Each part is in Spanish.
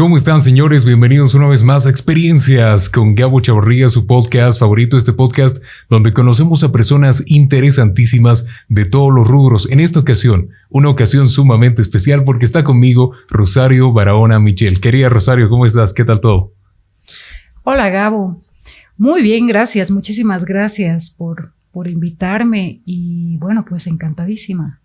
¿Cómo están, señores? Bienvenidos una vez más a Experiencias con Gabo Chavarría, su podcast favorito, este podcast donde conocemos a personas interesantísimas de todos los rubros. En esta ocasión, una ocasión sumamente especial porque está conmigo Rosario Barahona Michel. Querida Rosario, ¿cómo estás? ¿Qué tal todo? Hola, Gabo. Muy bien, gracias. Muchísimas gracias por, por invitarme y bueno, pues encantadísima.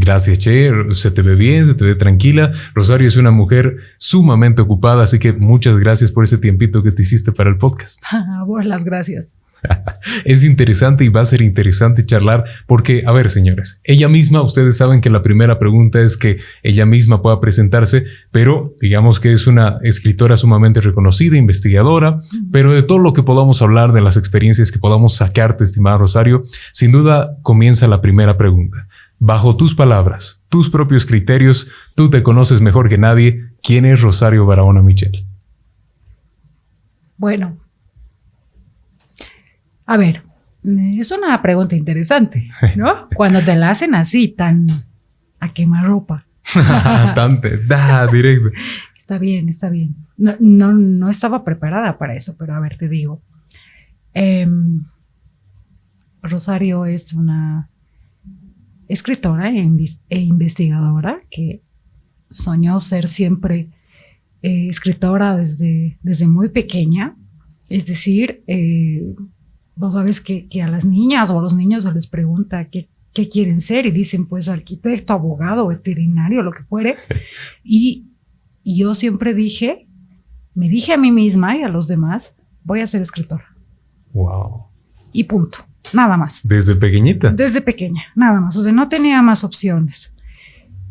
Gracias, Che. Se te ve bien, se te ve tranquila. Rosario es una mujer sumamente ocupada, así que muchas gracias por ese tiempito que te hiciste para el podcast. Bueno, las gracias. es interesante y va a ser interesante charlar porque, a ver, señores, ella misma, ustedes saben que la primera pregunta es que ella misma pueda presentarse, pero digamos que es una escritora sumamente reconocida, investigadora, pero de todo lo que podamos hablar, de las experiencias que podamos sacarte, estimada Rosario, sin duda comienza la primera pregunta. Bajo tus palabras, tus propios criterios, tú te conoces mejor que nadie. ¿Quién es Rosario Barahona Michel? Bueno, a ver, es una pregunta interesante, ¿no? Cuando te la hacen así, tan a quemarropa. tan da, directo. Está bien, está bien. No, no, no, estaba preparada para eso, pero a ver, te digo. Em, Rosario es una escritora e, e, investigadora que soñó ser siempre eh, escritora desde, desde muy pequeña. Es decir, eh, vos sabes que, a las niñas o a los niños se les pregunta qué, qué quieren ser y dicen pues arquitecto, abogado, veterinario, lo que fuere. Y, y yo siempre dije, me dije a mí misma y a los demás, voy a ser escritora. Wow. Y punto. Nada más. ¿Desde pequeñita? Desde pequeña, nada más. O sea, no tenía más opciones.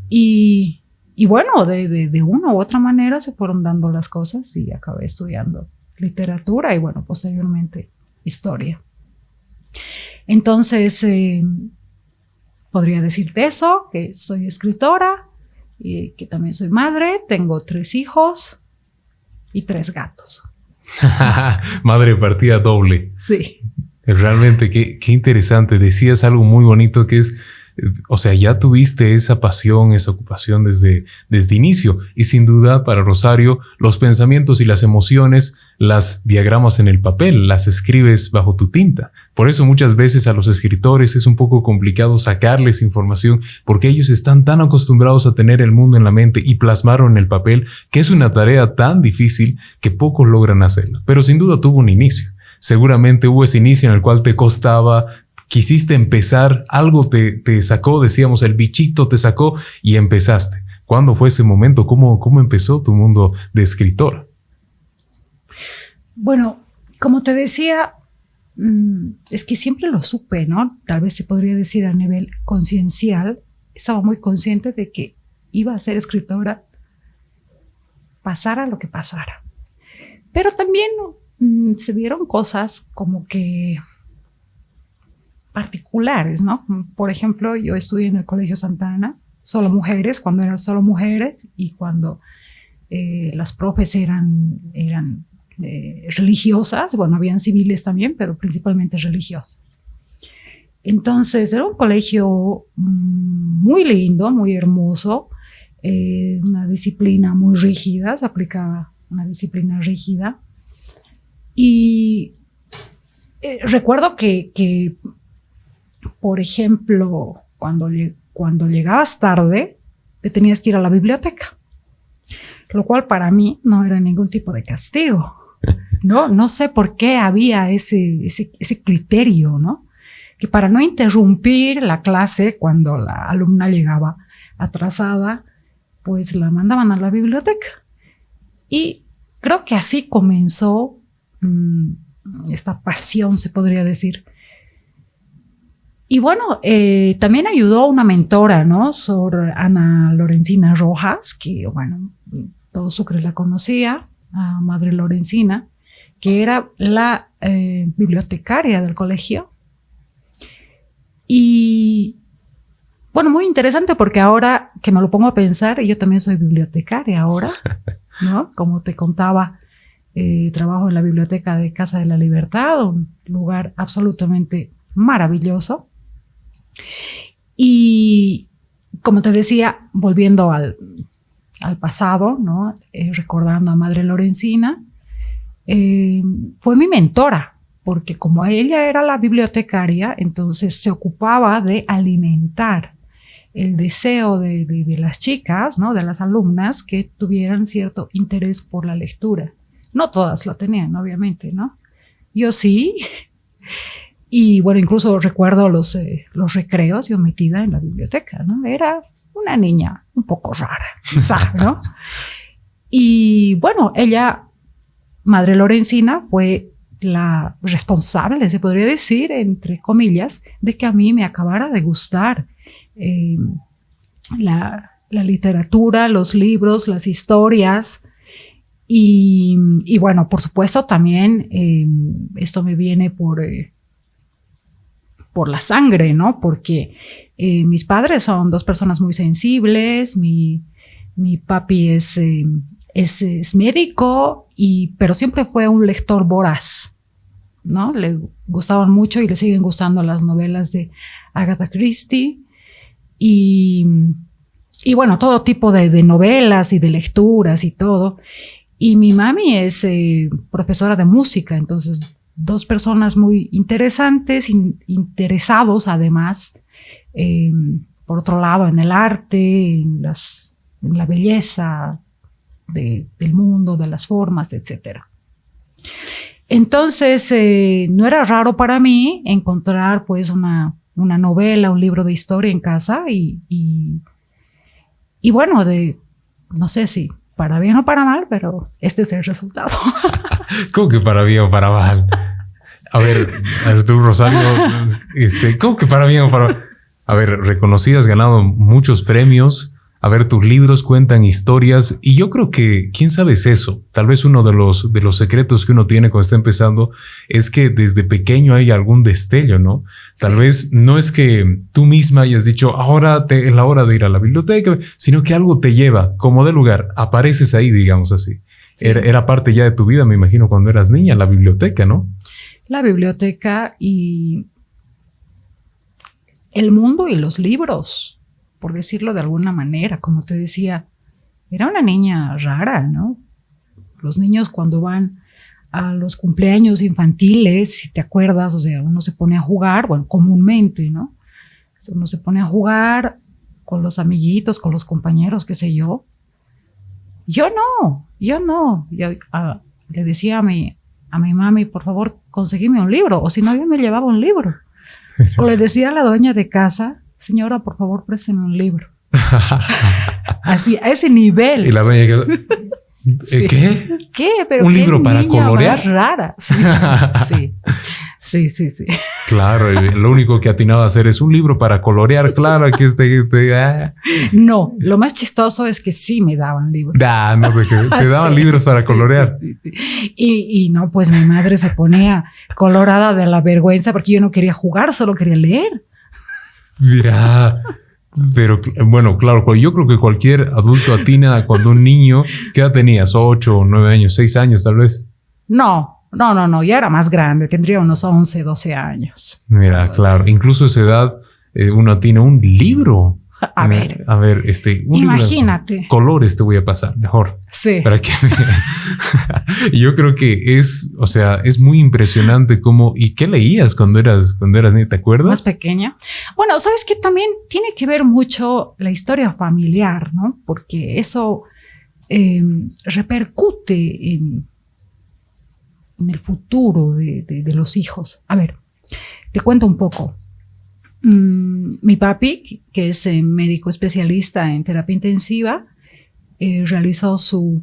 Y, y bueno, de, de, una u otra manera se fueron dando las cosas y acabé estudiando literatura y bueno, posteriormente historia. Entonces, eh, podría decirte eso, que soy escritora, y que también soy madre, tengo tres hijos y tres gatos. madre partida doble. Sí. Realmente, qué, qué interesante. Decías algo muy bonito que es, o sea, ya tuviste esa pasión, esa ocupación desde, desde inicio. Y sin duda, para Rosario, los pensamientos y las emociones las diagramas en el papel, las escribes bajo tu tinta. Por eso muchas veces a los escritores es un poco complicado sacarles información porque ellos están tan acostumbrados a tener el mundo en la mente y plasmarlo en el papel que es una tarea tan difícil que pocos logran hacerla. Pero sin duda tuvo un inicio seguramente hubo ese inicio en el cual te costaba, quisiste empezar, algo te, te sacó, decíamos, el bichito te sacó y empezaste. ¿Cuándo fue ese momento? ¿Cómo, cómo empezó tu mundo de escritor? Bueno, como te decía, mm, es que siempre lo supe, ¿no? Tal vez se podría decir a nivel conciencial, estaba muy consciente de que iba a ser escritora, pasara lo que pasara. Pero también Mm, se vieron cosas como que particulares, ¿no? Por ejemplo, yo estudié en el Colegio Santana, solo mujeres, cuando eran solo mujeres y cuando eh, las profes eran, eran eh, religiosas, bueno, habían civiles también, pero principalmente religiosas. Entonces, era un colegio mm, muy lindo, muy hermoso, eh, una disciplina muy rígida, se aplicaba una disciplina rígida. Y eh, recuerdo que, por ejemplo, cuando, cuando llegabas tarde, te tenías que ir a la biblioteca, lo cual para mí no era ningún tipo de castigo. No, no sé por qué había ese, ese, ese criterio, ¿no? Que para no interrumpir la clase cuando la alumna llegaba atrasada, pues la mandaban a la biblioteca. Y creo que así comenzó esta pasión, se podría decir. Y bueno, eh, también ayudó una mentora, ¿no? Sor Ana Lorencina Rojas, que bueno, todo Sucre la conocía, a Madre Lorencina, que era la eh, bibliotecaria del colegio. Y bueno, muy interesante porque ahora que me lo pongo a pensar, yo también soy bibliotecaria ahora, ¿no? Como te contaba, eh, trabajo en la biblioteca de Casa de la Libertad, un lugar absolutamente maravilloso. Y como te decía, volviendo al, al pasado. Eh, recordando a Madre Lorenzina, eh, fue mi mentora, porque como ella era la bibliotecaria, entonces se ocupaba de alimentar el deseo de, de, las chicas, ¿no? de las alumnas que tuvieran cierto interés por la lectura. No todas lo tenían, obviamente, ¿no? Yo sí. Y bueno, incluso recuerdo los, eh, los recreos, yo metida en la biblioteca, ¿no? Era una niña un poco rara, quizá, ¿no? Y bueno, ella, Madre Lorenzina, fue la responsable, se podría decir, entre comillas, de que a mí me acabara de gustar eh, la, literatura, los libros, las historias. Y, bueno, por supuesto también eh, esto me viene por, eh, por la sangre, ¿no? Porque mis padres son dos personas muy sensibles, mi, mi papi es, es, médico, y, pero siempre fue un lector voraz, ¿no? Le gustaban mucho y le siguen gustando las novelas de Agatha Christie. Y, y bueno, todo tipo de, novelas y de lecturas y todo. Y mi mami es eh, profesora de música, entonces dos personas muy interesantes, interesados además, eh, por otro lado, en el arte, en, las, la belleza del mundo, de las formas, etc. Entonces, eh, no era raro para mí encontrar pues una una novela, un libro de historia en casa y, y, bueno, de, no sé si para bien o para mal, pero este es el resultado. ¿Cómo que para bien o para mal? A ver, tú, Rosario, este, ¿cómo que para bien o para mal? A ver, reconocidas, ganado muchos premios, a ver, tus libros cuentan historias y yo creo que, quién sabe es eso. Tal vez uno de los, de los secretos que uno tiene cuando está empezando es que desde pequeño hay algún destello, ¿no? Tal vez no es que tú misma hayas dicho, ahora te, es la hora de ir a la biblioteca, sino que algo te lleva como de lugar, apareces ahí, digamos así. Era, era parte ya de tu vida, me imagino, cuando eras niña, la biblioteca, ¿no? La biblioteca y el mundo y los libros por decirlo de alguna manera, como te decía, era una niña rara, ¿no? Los niños cuando van a los cumpleaños infantiles, si te acuerdas, o sea, uno se pone a jugar, bueno, comúnmente, ¿no? Uno se pone a jugar con los amiguitos, con los compañeros, qué sé yo. Yo no, yo no. Yo, ah, le decía a mi, a mi mami, por favor, conseguime un libro, o si no, yo me llevaba un libro. O le decía a la dueña de casa, señora, por favor, préstame un libro. Así, a ese nivel. Y la dueña que... ¿Eh, ¿Qué? ¿Qué? Pero ¿Un libro para colorear? rara. Sí. sí. sí, sí, Claro, lo único que atinaba a hacer es un libro para colorear. Claro, aquí este, ah. No, lo más chistoso es que sí me daban libros. Da, no, que te daban libros para colorear. Y, y no, pues mi madre se ponía colorada de la vergüenza porque yo no quería jugar, solo quería leer. Mira, pero bueno, claro, yo creo que cualquier adulto atina cuando un niño, ¿qué edad tenías? ¿Ocho, nueve años, seis años tal vez? No, no, no, no, ya era más grande, tendría unos 11, 12 años. Mira, claro, incluso a esa edad eh, uno tiene un libro a ver. A ver, este. Imagínate. colores te voy a pasar mejor. Sí. Para que Yo creo que es, o sea, es muy impresionante cómo. ¿Y qué leías cuando eras, cuando eras niña? ¿Te acuerdas? Más pequeña. Bueno, sabes que también tiene que ver mucho la historia familiar, ¿no? Porque eso em, repercute en, en, el futuro de, de los hijos. A ver, te cuento un poco. Mm, mi papi, que es eh, médico especialista en terapia intensiva, eh, realizó su,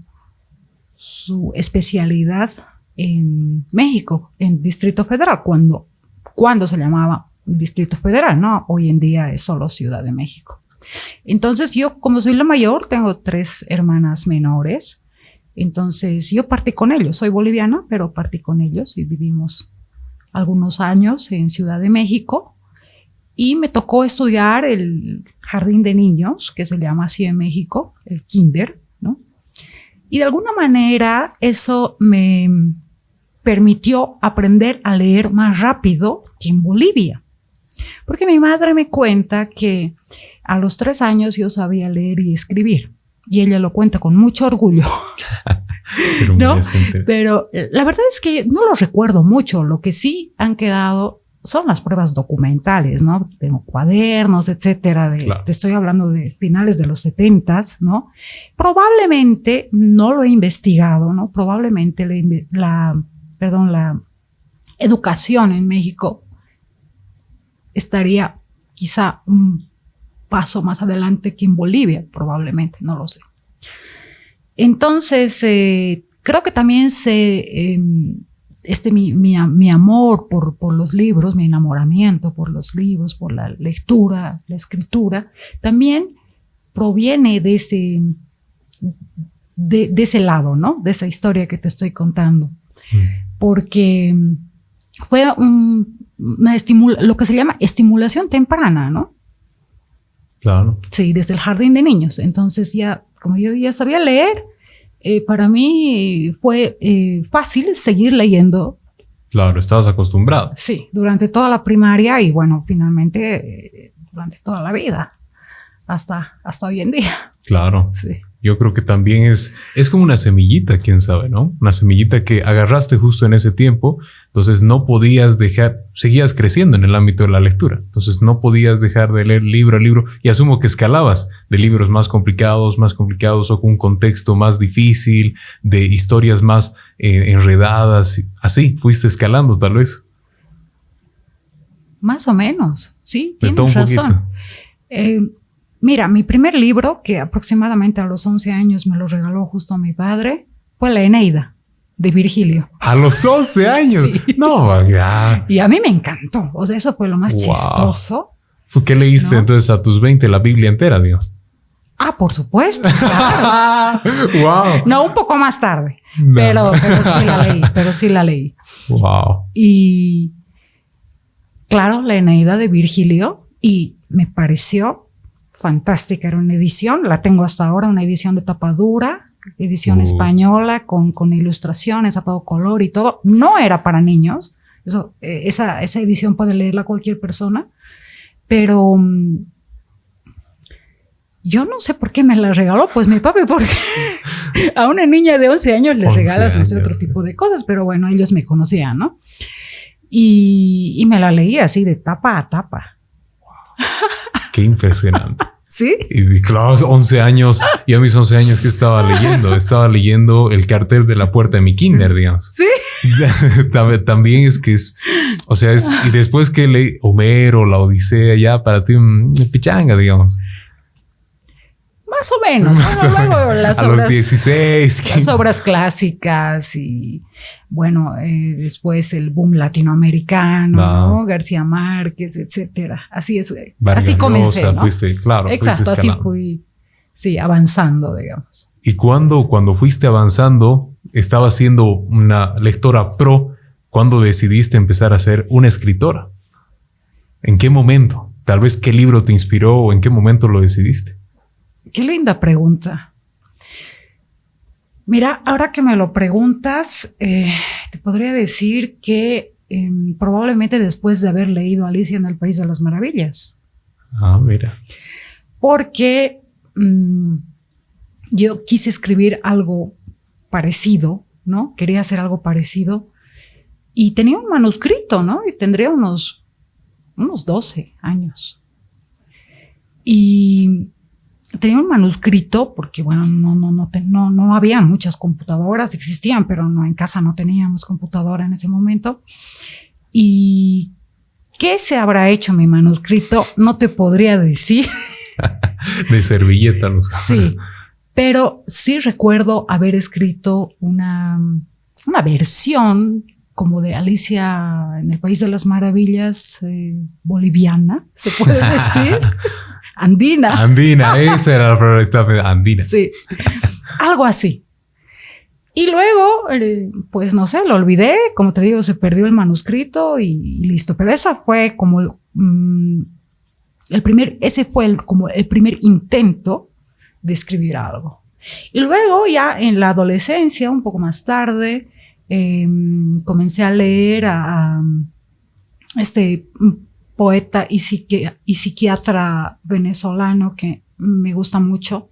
su especialidad en México, en Distrito Federal, cuando, cuando se llamaba Distrito Federal, ¿no? Hoy en día es solo Ciudad de México. Entonces yo, como soy la mayor, tengo tres hermanas menores. Entonces yo partí con ellos. Soy boliviana, pero partí con ellos y vivimos algunos años en Ciudad de México y me tocó estudiar el jardín de niños, que se llama así en México, el kinder, ¿no? Y de alguna manera eso me permitió aprender a leer más rápido que en Bolivia. Porque mi madre me cuenta que a los tres años yo sabía leer y escribir. y ella lo cuenta con mucho orgullo. ¿No? Pero la verdad es que no lo recuerdo mucho. Lo que sí han quedado son las pruebas documentales, ¿no? Tengo cuadernos, etcétera. De, Te estoy hablando de finales de los setentas, ¿no? Probablemente no lo he investigado, ¿no? Probablemente la, perdón, la educación en México estaría quizá un paso más adelante que en Bolivia, probablemente, no lo sé. Entonces, eh, creo que también se, em, este mi, mi, amor por, por, los libros, mi enamoramiento por los libros, por la lectura, la escritura, también proviene de ese, de, ese lado, ¿no? De esa historia que te estoy contando. Mm. Porque fue una estimula, lo que se llama estimulación temprana, ¿no? Claro. Sí, desde el jardín de niños. Entonces ya, como yo ya sabía leer, eh, para mí fue eh, fácil seguir leyendo. Claro, estabas acostumbrado. Sí, durante toda la primaria y bueno, finalmente eh, durante toda la vida, hasta, hasta hoy en día. Claro. Sí yo creo que también es, es como una semillita, quién sabe, ¿no? Una semillita que agarraste justo en ese tiempo, entonces no podías dejar, seguías creciendo en el ámbito de la lectura, entonces no podías dejar de leer libro a libro. Y asumo que escalabas de libros más complicados, más complicados o con un contexto más difícil, de historias más eh, enredadas, así, fuiste escalando tal vez. Más o menos, sí, tienes razón. Eh, Mira, mi primer libro, que aproximadamente a los 11 años me lo regaló justo mi padre, fue La Eneida de Virgilio. A los 11 años. No, ya. Y a mí me encantó. O sea, eso fue lo más chistoso. ¿Qué leíste entonces a tus 20 la Biblia entera, Dios? Ah, por supuesto. wow. No, un poco más tarde. Pero, pero sí la leí, pero sí la leí. Wow. Y claro, la Eneida de Virgilio y me pareció fantástica, era una edición, la tengo hasta ahora, una edición de tapadura, edición española con, con ilustraciones a todo color y todo. No era para niños, eso, eh, esa, esa edición puede leerla cualquier persona, pero mm, yo no sé por qué me la regaló, pues mi papi, porque a una niña de 11 años le regalas otro tipo de cosas, pero bueno, ellos me conocían, ¿no? Y, y me la leí así de tapa a tapa. Qué impresionante. ¿Sí? Y claro, 11 años, y a mis 11 años que estaba leyendo, estaba leyendo el cartel de la puerta de mi kinder, digamos. Sí. También es que es, o sea, es, y después que leí Homero, la Odisea, ya para ti, un pichanga, digamos. Más o menos. las a los 16. Las obras clásicas y bueno, eh, después el boom latinoamericano, García Márquez, etcétera. Así es. Eh, así comencé. claro. Exacto, así fui, sí, avanzando, digamos. Y cuando, cuando fuiste avanzando, estaba siendo una lectora pro, ¿cuándo decidiste empezar a ser una escritora? ¿En qué momento? Tal vez qué libro te inspiró o en qué momento lo decidiste. Qué linda pregunta. Mira, ahora que me lo preguntas, eh, te podría decir que em, probablemente después de haber leído Alicia en el País de las Maravillas. Ah, mira. Porque mm, yo quise escribir algo parecido, ¿no? Quería hacer algo parecido y tenía un manuscrito, ¿no? Y tendría unos, unos 12 años. Y tenía un manuscrito porque bueno no no no no no había muchas computadoras existían pero no en casa no teníamos computadora en ese momento. Y qué se habrá hecho mi manuscrito no te podría decir. De servilleta los sí pero sí recuerdo haber escrito una una versión como de Alicia en el País de las Maravillas eh, boliviana, se puede decir. Andina. Andina, esa era la palabra, andina. Sí, algo así. Y luego, eh, pues no sé, lo olvidé, como te digo, se perdió el manuscrito y, listo. Pero esa fue como mm, el primer, ese fue el, como el primer intento de escribir algo. Y luego ya en la adolescencia, un poco más tarde, em, comencé a leer a, a este poeta y, psiquiatra venezolano que me gusta mucho.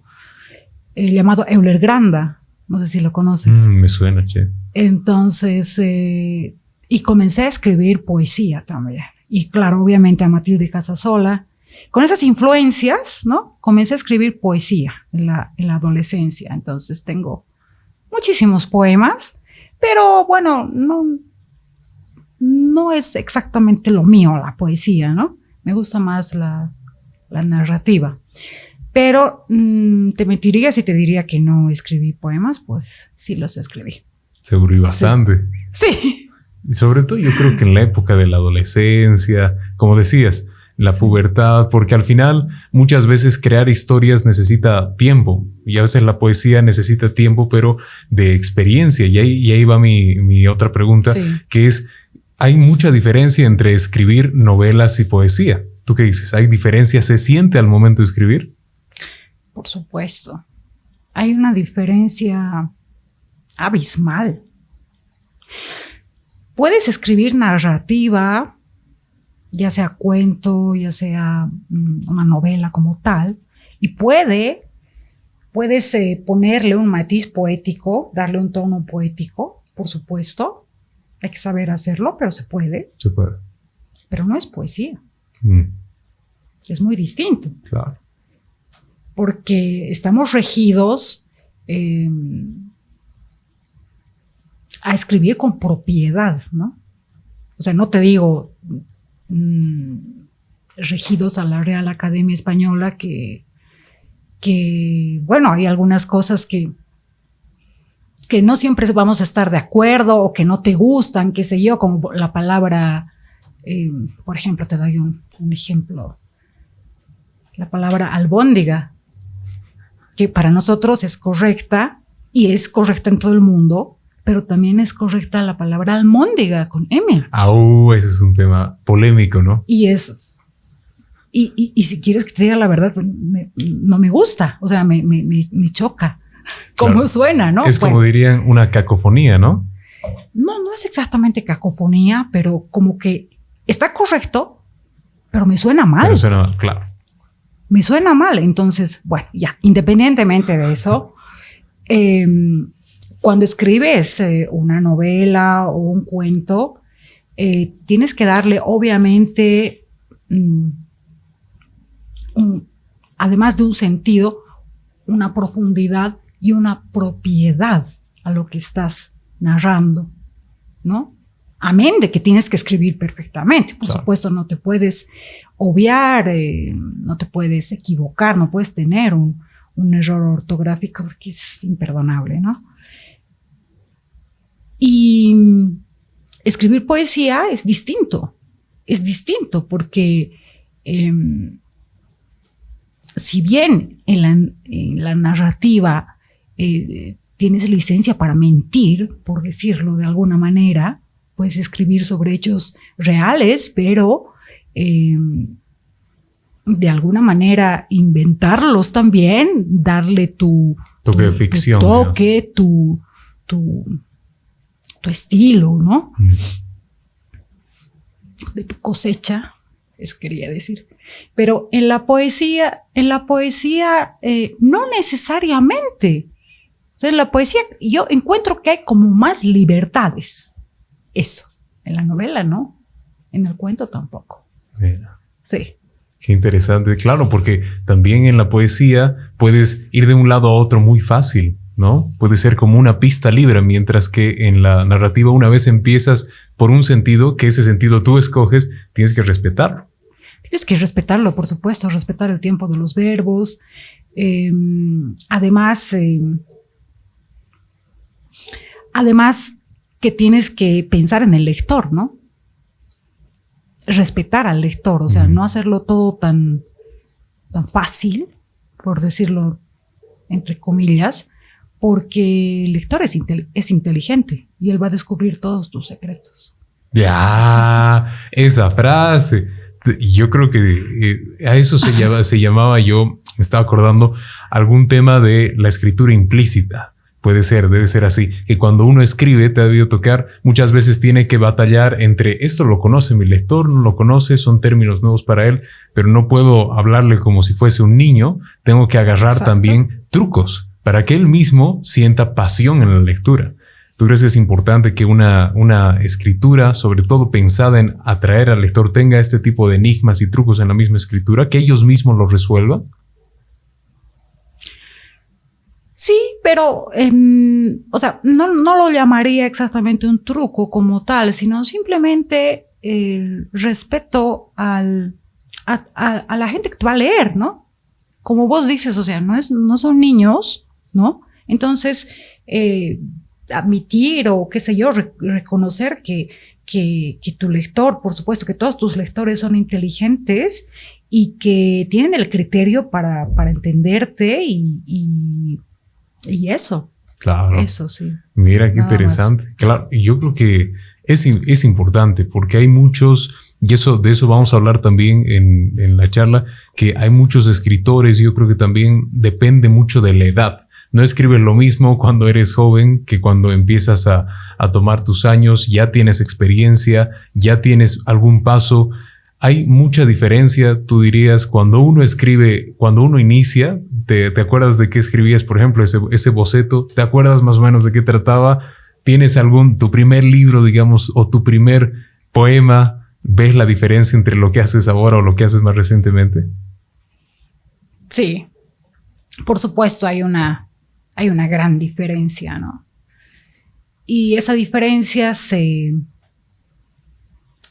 eh, llamado Euler Granda. No sé si lo conoces. Mm, me suena, che. Entonces, eh, y comencé a escribir poesía también. Y claro, obviamente a Matilde Casasola. Con esas influencias, ¿no? Comencé a escribir poesía en la, en la adolescencia. Entonces tengo muchísimos poemas, pero bueno, no, no es exactamente lo mío la poesía, ¿no? Me gusta más la, la narrativa. Pero mm, te mentiría si te diría que no escribí poemas, pues sí los escribí. Seguro y bastante. Sí. Y sobre todo yo creo que en la época de la adolescencia, como decías, la pubertad, porque al final muchas veces crear historias necesita tiempo y a veces la poesía necesita tiempo, pero de experiencia. Y ahí, y ahí va mi, mi otra pregunta, que es, hay mucha diferencia entre escribir novelas y poesía. ¿Tú qué dices? ¿Hay diferencia? ¿Se siente al momento de escribir? Por supuesto. Hay una diferencia abismal. Puedes escribir narrativa, ya sea cuento, ya sea mm, una novela como tal, y puede, puedes eh, ponerle un matiz poético, darle un tono poético, por supuesto. Hay que saber hacerlo, pero se puede. Se puede. Pero no es poesía. Mm. Es muy distinto. Claro. Porque estamos regidos eh, a escribir con propiedad, ¿no? O sea, no te digo mm, regidos a la Real Academia Española que, que, bueno, hay algunas cosas que, que no siempre vamos a estar de acuerdo o que no te gustan, qué sé yo, como la palabra, eh, por ejemplo, te doy un, un ejemplo, la palabra albóndiga, que para nosotros es correcta y es correcta en todo el mundo, pero también es correcta la palabra almóndiga con M. Ah, ese es un tema polémico, ¿no? Y es, y, y, si quieres que te diga la verdad, pues, no me gusta, o sea, me, me, me choca cómo suena, ¿no? Es como dirían una cacofonía, ¿no? No, no es exactamente cacofonía, pero como que está correcto, pero me suena mal. Me suena mal, claro. Me suena mal, entonces, bueno, ya, independientemente de eso, eh, cuando escribes eh, una novela o un cuento, eh, tienes que darle obviamente, mm, además de un sentido, una profundidad y una propiedad a lo que estás narrando, ¿no? Amén de que tienes que escribir perfectamente. Por supuesto, no te puedes obviar, eh, no te puedes equivocar, no puedes tener un, un error ortográfico porque es imperdonable, ¿no? Y escribir poesía es distinto, es distinto porque em, si bien en la, narrativa eh, tienes licencia para mentir, por decirlo de alguna manera, puedes escribir sobre hechos reales, pero em, de alguna manera inventarlos también, darle tu toque de ficción, toque, tu, tu, estilo, ¿no? Mm. De tu cosecha, eso quería decir. Pero en la poesía, en la poesía, eh, no necesariamente. O sea, en la poesía yo encuentro que hay como más libertades. Eso. En la novela, ¿no? En el cuento tampoco. Sí. Qué interesante. Claro, porque también en la poesía puedes ir de un lado a otro muy fácil. ¿no? Puede ser como una pista libre, mientras que en la narrativa una vez empiezas por un sentido, que ese sentido tú escoges, tienes que respetarlo. Tienes que respetarlo, por supuesto, respetar el tiempo de los verbos. Em, además, em, además que tienes que pensar en el lector, ¿no? Respetar al lector, o sea, no hacerlo todo tan, tan fácil, por decirlo entre comillas, porque el lector es, es inteligente y él va a descubrir todos tus secretos. Ya, esa frase. Yo creo que eh, a eso se, se llamaba yo, me estaba acordando, algún tema de la escritura implícita. Puede ser, debe ser así, que cuando uno escribe, te ha debido tocar, muchas veces tiene que batallar entre esto lo conoce mi lector, no lo conoce, son términos nuevos para él, pero no puedo hablarle como si fuese un niño, tengo que agarrar también trucos para que él mismo sienta pasión en la lectura. ¿Tú crees que es importante que una, una escritura, sobre todo pensada en atraer al lector, tenga este tipo de enigmas y trucos en la misma escritura, que ellos mismos lo resuelvan? Sí, pero, o sea, no, no, lo llamaría exactamente un truco como tal, sino simplemente el respeto al, a, la gente que va a leer, ¿no? Como vos dices, o sea, no, es, no son niños, ¿no? Entonces, eh, admitir o qué sé yo, reconocer que, que, que, tu lector, por supuesto que todos tus lectores son inteligentes y que tienen el criterio para, para entenderte y, y, y, eso. Claro. Eso sí. Mira qué interesante. Claro, y yo creo que es, es importante porque hay muchos, y eso, de eso vamos a hablar también en, en la charla, que hay muchos escritores, yo creo que también depende mucho de la edad no escribes lo mismo cuando eres joven que cuando empiezas a, tomar tus años, ya tienes experiencia, ya tienes algún paso. Hay mucha diferencia, tú dirías, cuando uno escribe, cuando uno inicia, te, acuerdas de qué escribías, por ejemplo, ese, ese boceto, te acuerdas más o menos de qué trataba, tienes algún, tu primer libro, digamos, o tu primer poema, ves la diferencia entre lo que haces ahora o lo que haces más recientemente. Sí, por supuesto hay una, hay una gran diferencia, ¿no? Y esa diferencia se,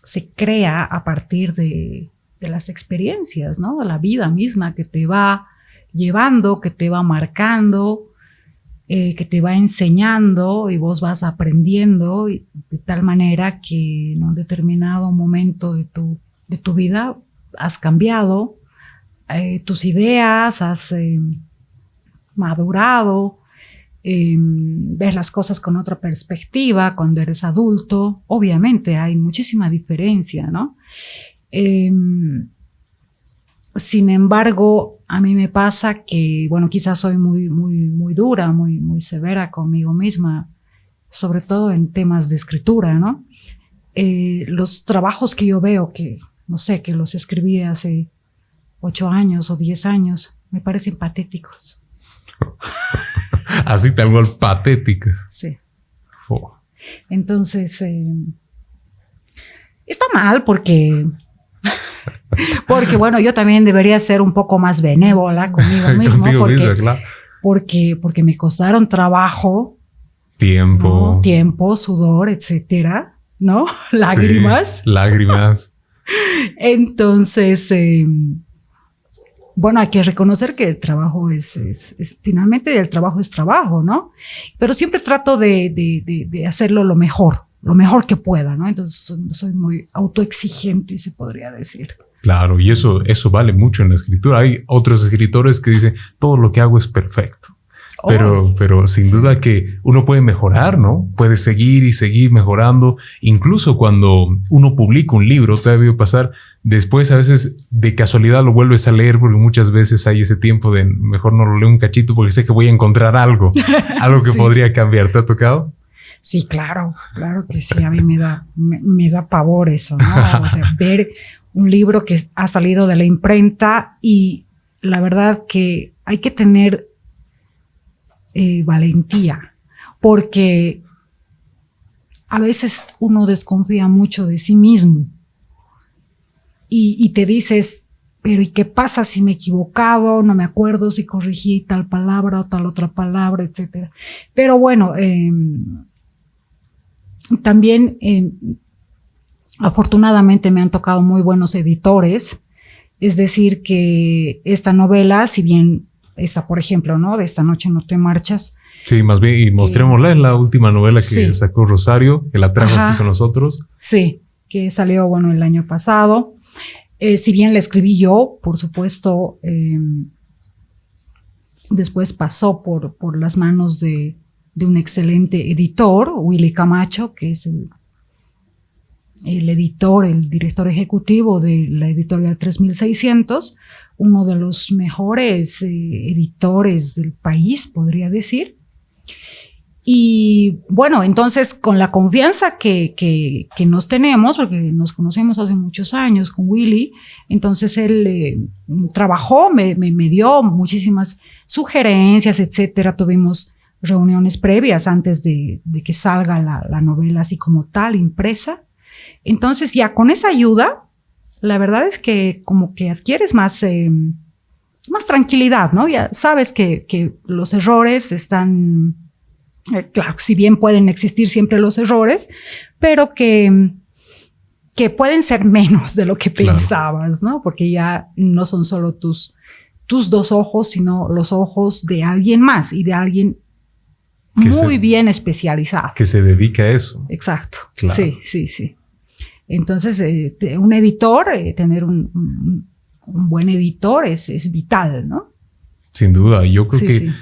se crea a partir de, las experiencias, ¿no? De la vida misma que te va llevando, que te va marcando, eh, que te va enseñando y vos vas aprendiendo de tal manera que en un determinado momento de tu, de tu vida has cambiado eh, tus ideas, has eh, madurado, em, ves las cosas con otra perspectiva cuando eres adulto. Obviamente hay muchísima diferencia, ¿no? Em, sin embargo, a mí me pasa que, bueno, quizás soy muy, muy, muy dura, muy, muy severa conmigo misma, sobre todo en temas de escritura, ¿no? Eh, los trabajos que yo veo que, no sé, que los escribí hace ocho años o diez años, me parecen patéticos. Así tal cual patética. Sí. Entonces, eh, está mal porque, porque bueno, yo también debería ser un poco más benévola conmigo mismo. porque, porque, porque me costaron trabajo. Tiempo. Tiempo, sudor, etcétera, ¿no? Lágrimas. lágrimas. Entonces, eh, bueno, hay que reconocer que el trabajo es, finalmente el trabajo es trabajo, ¿no? Pero siempre trato de, de, de, hacerlo lo mejor, lo mejor que pueda, ¿no? Entonces soy muy autoexigente, se podría decir. Claro, y eso, eso vale mucho en la escritura. Hay otros escritores que dicen, todo lo que hago es perfecto. Pero, pero sin duda que uno puede mejorar, ¿no? Puede seguir y seguir mejorando. Incluso cuando uno publica un libro, te ha debido pasar, después a veces de casualidad lo vuelves a leer porque muchas veces hay ese tiempo de mejor no lo leo un cachito porque sé que voy a encontrar algo, algo que podría cambiar. ¿Te ha tocado? Sí, claro, claro que sí. A mí me da, me, da pavor eso, ¿no? O sea, ver un libro que ha salido de la imprenta y la verdad que hay que tener eh, valentía, porque a veces uno desconfía mucho de sí mismo y, te dices, pero ¿y qué pasa si me he equivocado? No me acuerdo si corrigí tal palabra o tal otra palabra, etcétera. Pero bueno, em, también em, afortunadamente me han tocado muy buenos editores. Es decir, que esta novela, si bien esa, por ejemplo, ¿no? De esta noche no te marchas. Sí, más bien, y mostrémosla en la última novela que sacó Rosario, que la trajo aquí con nosotros. Sí, que salió, bueno, el año pasado. Eh, si bien la escribí yo, por supuesto, em, después pasó por, por las manos de, de, un excelente editor, Willy Camacho, que es el, el editor, el director ejecutivo de la editorial 3600, uno de los mejores eh, editores del país, podría decir. Y bueno, entonces con la confianza que, que, nos tenemos, porque nos conocemos hace muchos años con Willy, entonces él eh, trabajó, me, me, me, dio muchísimas sugerencias, etcétera. Tuvimos reuniones previas antes de, de que salga la, la, novela así como tal, impresa. Entonces ya con esa ayuda, la verdad es que como que adquieres más, eh, más tranquilidad, ¿no? Ya sabes que, que los errores están eh, claro, si bien pueden existir siempre los errores, pero que, que pueden ser menos de lo que pensabas, ¿no? Porque ya no son solo tus, tus dos ojos, sino los ojos de alguien más y de alguien muy bien especializado. Que se dedica a eso. Exacto. Sí, sí, sí. Entonces, eh, un editor, eh, tener un, un, buen editor es, es vital, ¿no? Sin duda, yo creo que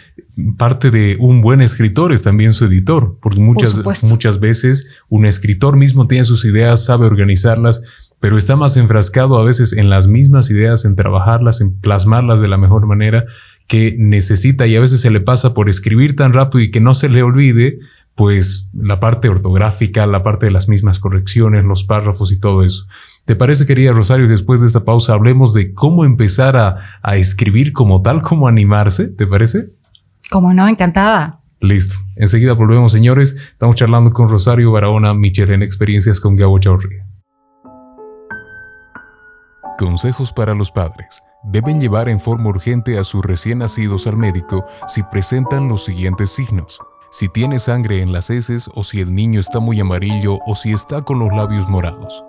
parte de un buen escritor es también su editor, porque muchas, muchas veces un escritor mismo tiene sus ideas, sabe organizarlas, pero está más enfrascado a veces en las mismas ideas, en trabajarlas, en plasmarlas de la mejor manera que necesita. Y a veces se le pasa por escribir tan rápido y que no se le olvide pues la parte ortográfica, la parte de las mismas correcciones, los párrafos y todo eso. ¿Te parece, querida Rosario, después de esta pausa hablemos de cómo empezar a, a escribir como tal, cómo animarse? ¿Te parece? Como no, encantada. Listo. Enseguida volvemos, señores. Estamos charlando con Rosario Barahona Michel en Experiencias con Gabo Chaurría. Consejos para los padres. Deben llevar en forma urgente a sus recién nacidos al médico si presentan los siguientes signos si tiene sangre en las heces o si el niño está muy amarillo o si está con los labios morados.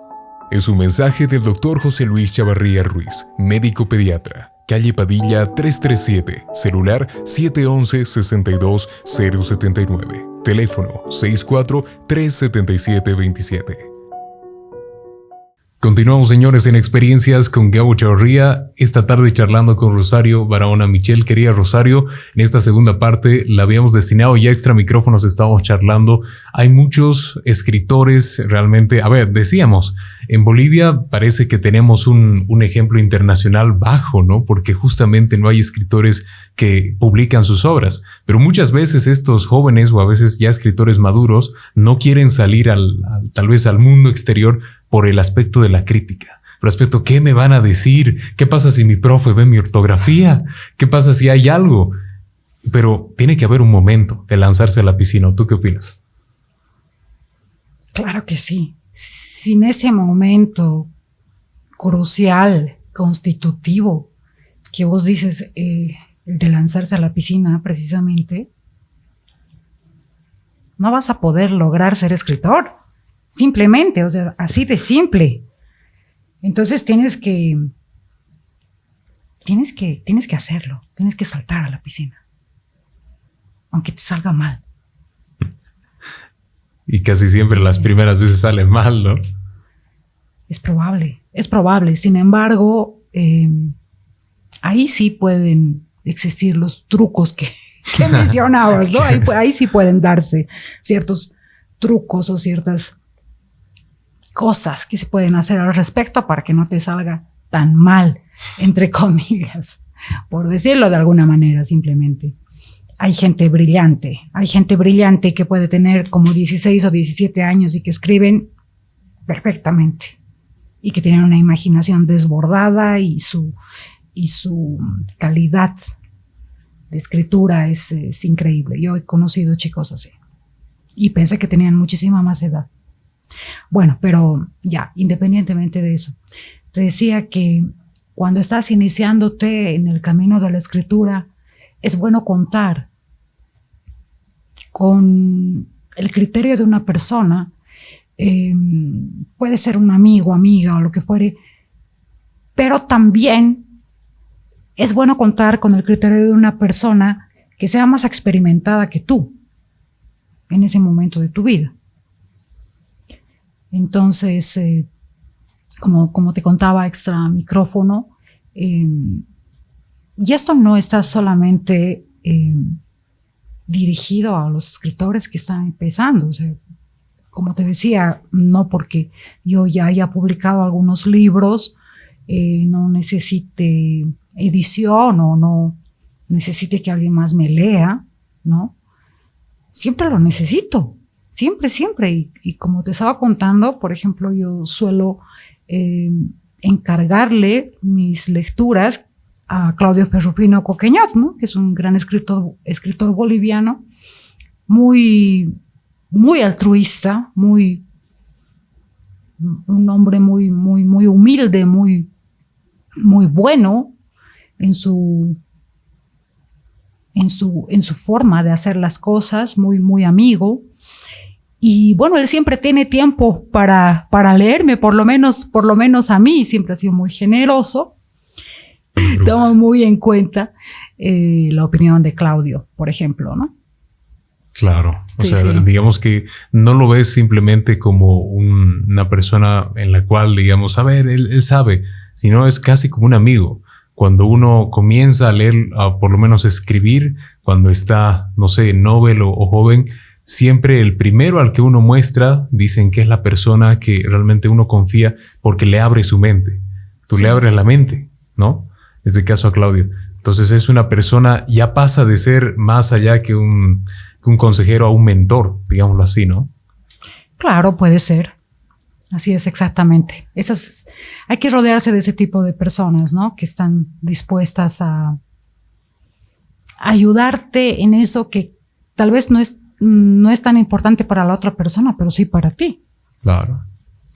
Es un mensaje del doctor José Luis Chavarría Ruiz, médico pediatra. Calle Padilla 337, celular 711-62079, teléfono 64 377 27. Continuamos, señores, en experiencias con Gabo Chavarría. Esta tarde charlando con Rosario Barahona Michel. Quería Rosario, en esta segunda parte la habíamos destinado ya extra micrófonos, estábamos charlando. Hay muchos escritores realmente. A ver, decíamos, en Bolivia parece que tenemos un, un ejemplo internacional bajo, ¿no? Porque justamente no hay escritores que publican sus obras. Pero muchas veces estos jóvenes o a veces ya escritores maduros no quieren salir al, al tal vez al mundo exterior por el aspecto de la crítica. Por el aspecto, ¿qué me van a decir? ¿Qué pasa si mi profe ve mi ortografía? ¿Qué pasa si hay algo? Pero tiene que haber un momento de lanzarse a la piscina. ¿Tú qué opinas? Claro que sí. Sin ese momento crucial, constitutivo, que vos dices eh, de lanzarse a la piscina precisamente, no vas a poder lograr ser escritor. Simplemente, o sea, así de simple. Entonces tienes que, tienes que, tienes que hacerlo, tienes que saltar a la piscina, aunque te salga mal. Y casi siempre las primeras veces salen mal, ¿no? Es probable, es probable. Sin embargo, eh, ahí sí pueden existir los trucos que, mencionabas, ¿no? Ahí, ahí sí pueden darse ciertos trucos o ciertas cosas que se pueden hacer al respecto para que no te salga tan mal, entre comillas, por decirlo de alguna manera simplemente. Hay gente brillante, hay gente brillante que puede tener como 16 o 17 años y que escriben perfectamente y que tienen una imaginación desbordada y su, y su calidad de escritura es, es increíble. Yo he conocido chicos así y pensé que tenían muchísima más edad. Bueno, pero ya, independientemente de eso, te decía que cuando estás iniciándote en el camino de la escritura, es bueno contar con el criterio de una persona, eh, puede ser un amigo, amiga o lo que fuere, pero también es bueno contar con el criterio de una persona que sea más experimentada que tú en ese momento de tu vida. Entonces, eh, como, te contaba extra micrófono, eh, y esto no está solamente eh, dirigido a los escritores que están empezando. O sea, como te decía, no porque yo ya haya publicado algunos libros, no necesite edición o no necesite que alguien más me lea, ¿no? siempre lo necesito. Siempre, siempre. Y, como te estaba contando, por ejemplo, yo suelo eh, encargarle mis lecturas a Claudio Ferrufino Coqueñot, que es un gran escritor, escritor boliviano, muy, muy altruista, muy, un hombre muy, muy, muy humilde, muy, muy bueno en su, en su, en su forma de hacer las cosas, muy, muy amigo. Y bueno, él siempre tiene tiempo para, para leerme, por lo menos, por lo menos a mí, siempre ha sido muy generoso. Toma muy en cuenta eh, la opinión de Claudio, por ejemplo, ¿no? Claro, o sea, digamos que no lo ves simplemente como una persona en la cual, digamos, a ver, él, sabe, sino es casi como un amigo. Cuando uno comienza a leer, a por lo menos escribir, cuando está, no sé, novel o, joven, siempre el primero al que uno muestra, dicen que es la persona que realmente uno confía porque le abre su mente. Tú le abres la mente, ¿no? En este caso a Claudio. Entonces es una persona, ya pasa de ser más allá que un, un consejero a un mentor, digámoslo así, ¿no? Claro, puede ser. Así es, exactamente. Esas, hay que rodearse de ese tipo de personas, ¿no? Que están dispuestas a ayudarte en eso que tal vez no es, no es tan importante para la otra persona, pero sí para ti. Claro.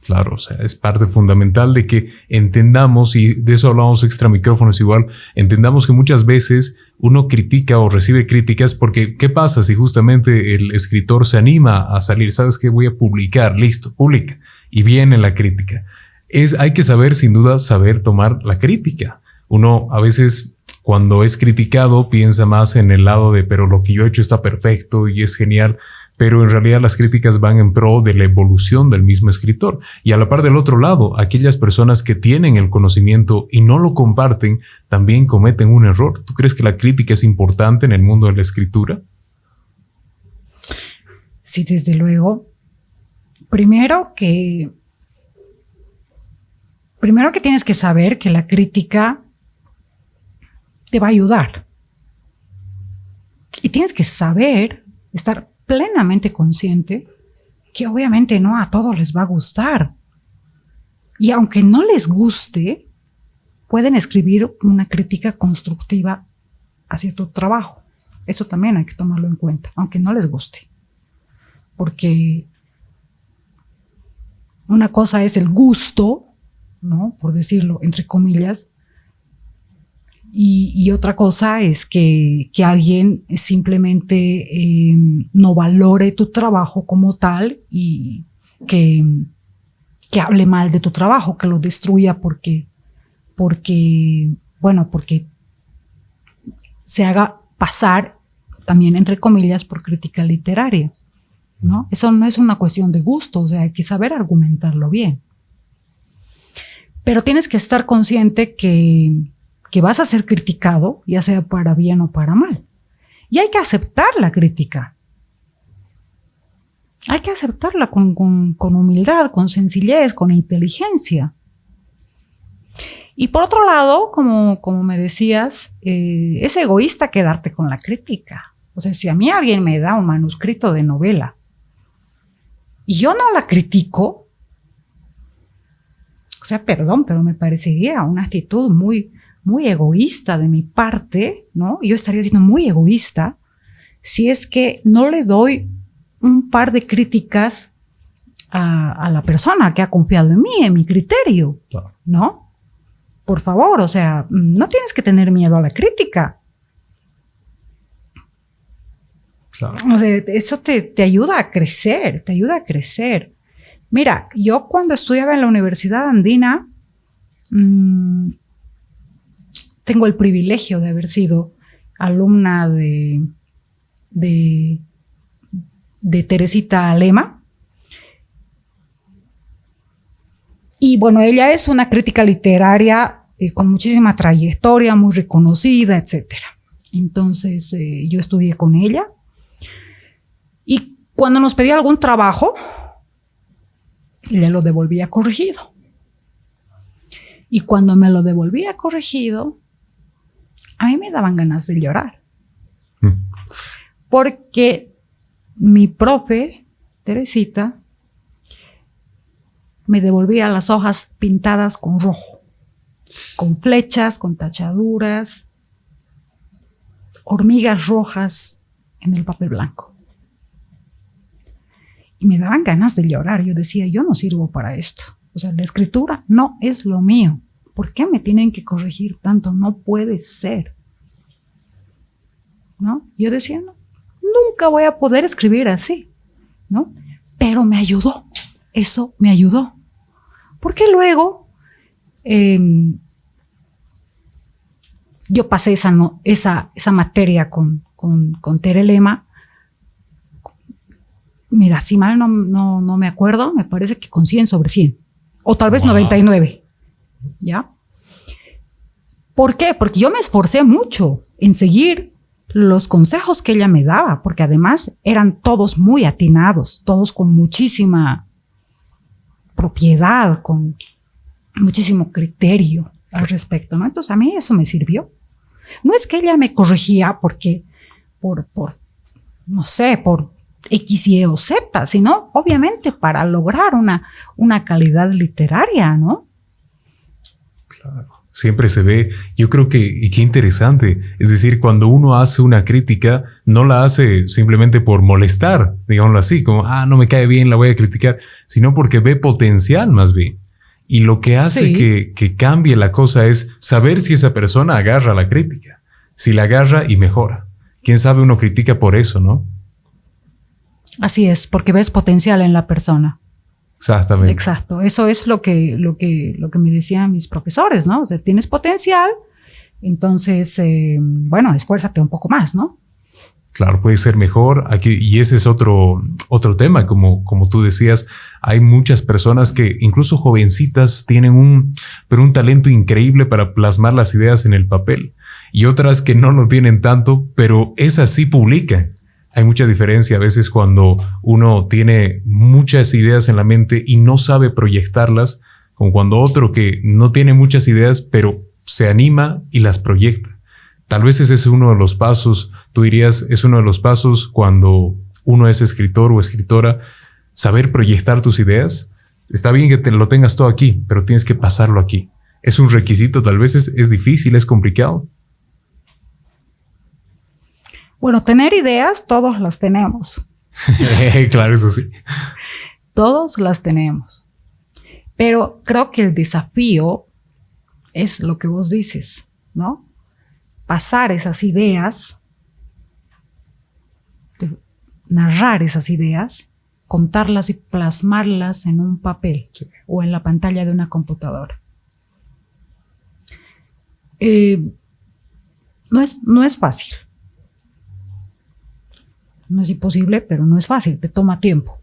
Claro, o sea, es parte fundamental de que entendamos, y de eso hablamos extra micrófonos igual, entendamos que muchas veces uno critica o recibe críticas porque ¿qué pasa si justamente el escritor se anima a salir? ¿Sabes qué? Voy a publicar, listo, publica. Y viene la crítica. Es, hay que saber, sin duda, saber tomar la crítica. Uno a veces cuando es criticado piensa más en el lado de, pero lo que yo he hecho está perfecto y es genial pero en realidad las críticas van en pro de la evolución del mismo escritor. Y a la par del otro lado, aquellas personas que tienen el conocimiento y no lo comparten, también cometen un error. ¿Tú crees que la crítica es importante en el mundo de la escritura? Sí, desde luego. Primero que... Primero que tienes que saber que la crítica te va a ayudar. Y tienes que saber, estar plenamente consciente que obviamente no a todos les va a gustar. Y aunque no les guste, pueden escribir una crítica constructiva hacia tu trabajo. Eso también hay que tomarlo en cuenta, aunque no les guste. Porque una cosa es el gusto, ¿no? Por decirlo entre comillas, y, otra cosa es que, alguien simplemente em, no valore tu trabajo como tal y que, que hable mal de tu trabajo, que lo destruya porque, porque, bueno, porque se haga pasar también entre comillas por crítica literaria. ¿no? Eso no es una cuestión de gusto, o sea, hay que saber argumentarlo bien. Pero tienes que estar consciente que, que vas a ser criticado, ya sea para bien o para mal. Y hay que aceptar la crítica. Hay que aceptarla con, humildad, con sencillez, con inteligencia. Y por otro lado, como, como me decías, eh, es egoísta quedarte con la crítica. O sea, si a mí alguien me da un manuscrito de novela y yo no la critico, o sea, perdón, pero me parecería una actitud muy, muy egoísta de mi parte, ¿no? Yo estaría siendo muy egoísta si es que no le doy un par de críticas a, la persona que ha confiado en mí, en mi criterio, ¿no? Por favor, o sea, no tienes que tener miedo a la crítica. O sea, eso te, ayuda a crecer, te ayuda a crecer. Mira, yo cuando estudiaba en la Universidad Andina, mmm, tengo el privilegio de haber sido alumna de, de, Teresita Lema. Y bueno, ella es una crítica literaria eh, con muchísima trayectoria, muy reconocida, etc. Entonces eh, yo estudié con ella. Y cuando nos pedía algún trabajo, ella lo devolvía corregido. Y cuando me lo devolvía corregido, a mí me daban ganas de llorar. Mm. Porque mi profe, Teresita, me devolvía las hojas pintadas con rojo, con flechas, con tachaduras, hormigas rojas en el papel blanco. Y me daban ganas de llorar. Yo decía, yo no sirvo para esto. O sea, la escritura no es lo mío. ¿Por qué me tienen que corregir tanto? No puede ser. ¿No? Yo decía, no, nunca voy a poder escribir así, ¿no? Pero me ayudó, eso me ayudó. Porque luego em, yo pasé esa, esa, esa materia con, con, con Terelema. Mira, si mal no, no, me acuerdo, me parece que con 100 sobre 100. O tal vez 99. ¿Ya? ¿Por qué? Porque yo me esforcé mucho en seguir los consejos que ella me daba, porque además eran todos muy atinados, todos con muchísima propiedad, con muchísimo criterio al respecto, ¿no? Entonces a mí eso me sirvió. No es que ella me corregía porque, por, por, no sé, por X, Y o Z, sino obviamente para lograr una, una calidad literaria, ¿no? Claro siempre se ve, yo creo que, y qué interesante, es decir, cuando uno hace una crítica, no la hace simplemente por molestar, digámoslo así, como, ah, no me cae bien, la voy a criticar, sino porque ve potencial más bien. Y lo que hace que, que cambie la cosa es saber si esa persona agarra la crítica, si la agarra y mejora. Quién sabe uno critica por eso, ¿no? Así es, porque ves potencial en la persona. Exactamente. Exacto. Eso es lo que, lo que, lo que me decían mis profesores, ¿no? O sea, tienes potencial, entonces, eh, bueno, esfuérzate un poco más, ¿no? Claro, puede ser mejor. Aquí, y ese es otro, otro tema, como, como tú decías, hay muchas personas que, incluso jovencitas, tienen un, pero un talento increíble para plasmar las ideas en el papel. Y otras que no lo tienen tanto, pero esas sí publican hay mucha diferencia a veces cuando uno tiene muchas ideas en la mente y no sabe proyectarlas, como cuando otro que no tiene muchas ideas, pero se anima y las proyecta. Tal vez ese es uno de los pasos, tú dirías, es uno de los pasos cuando uno es escritor o escritora, saber proyectar tus ideas. Está bien que te lo tengas todo aquí, pero tienes que pasarlo aquí. Es un requisito, tal vez es, es difícil, es complicado, bueno, tener ideas, todos las tenemos. claro, eso sí. Todos las tenemos. Pero creo que el desafío es lo que vos dices, ¿no? Pasar esas ideas, narrar esas ideas, contarlas y plasmarlas en un papel o en la pantalla de una computadora. Eh, no, es, no es fácil no es imposible, pero no es fácil, te toma tiempo.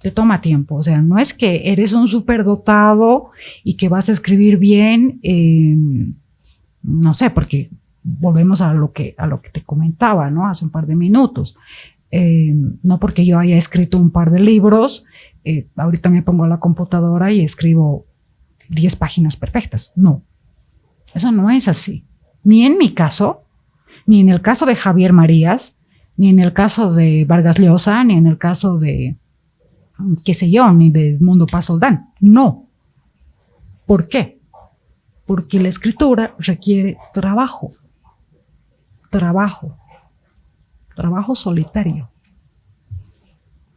Te toma tiempo. O sea, no es que eres un superdotado y que vas a escribir bien, em, no sé, porque volvemos a lo que, a lo que te comentaba, ¿no? Hace un par de minutos. Em, no porque yo haya escrito un par de libros, eh, ahorita me pongo a la computadora y escribo 10 páginas perfectas. No, eso no es así. Ni en mi caso, ni en el caso de Javier Marías, ni en el caso de Vargas Llosa, ni en el caso de, qué sé yo, ni de Mundo Pasoldán. No. ¿Por qué? Porque la escritura requiere trabajo, trabajo, trabajo solitario.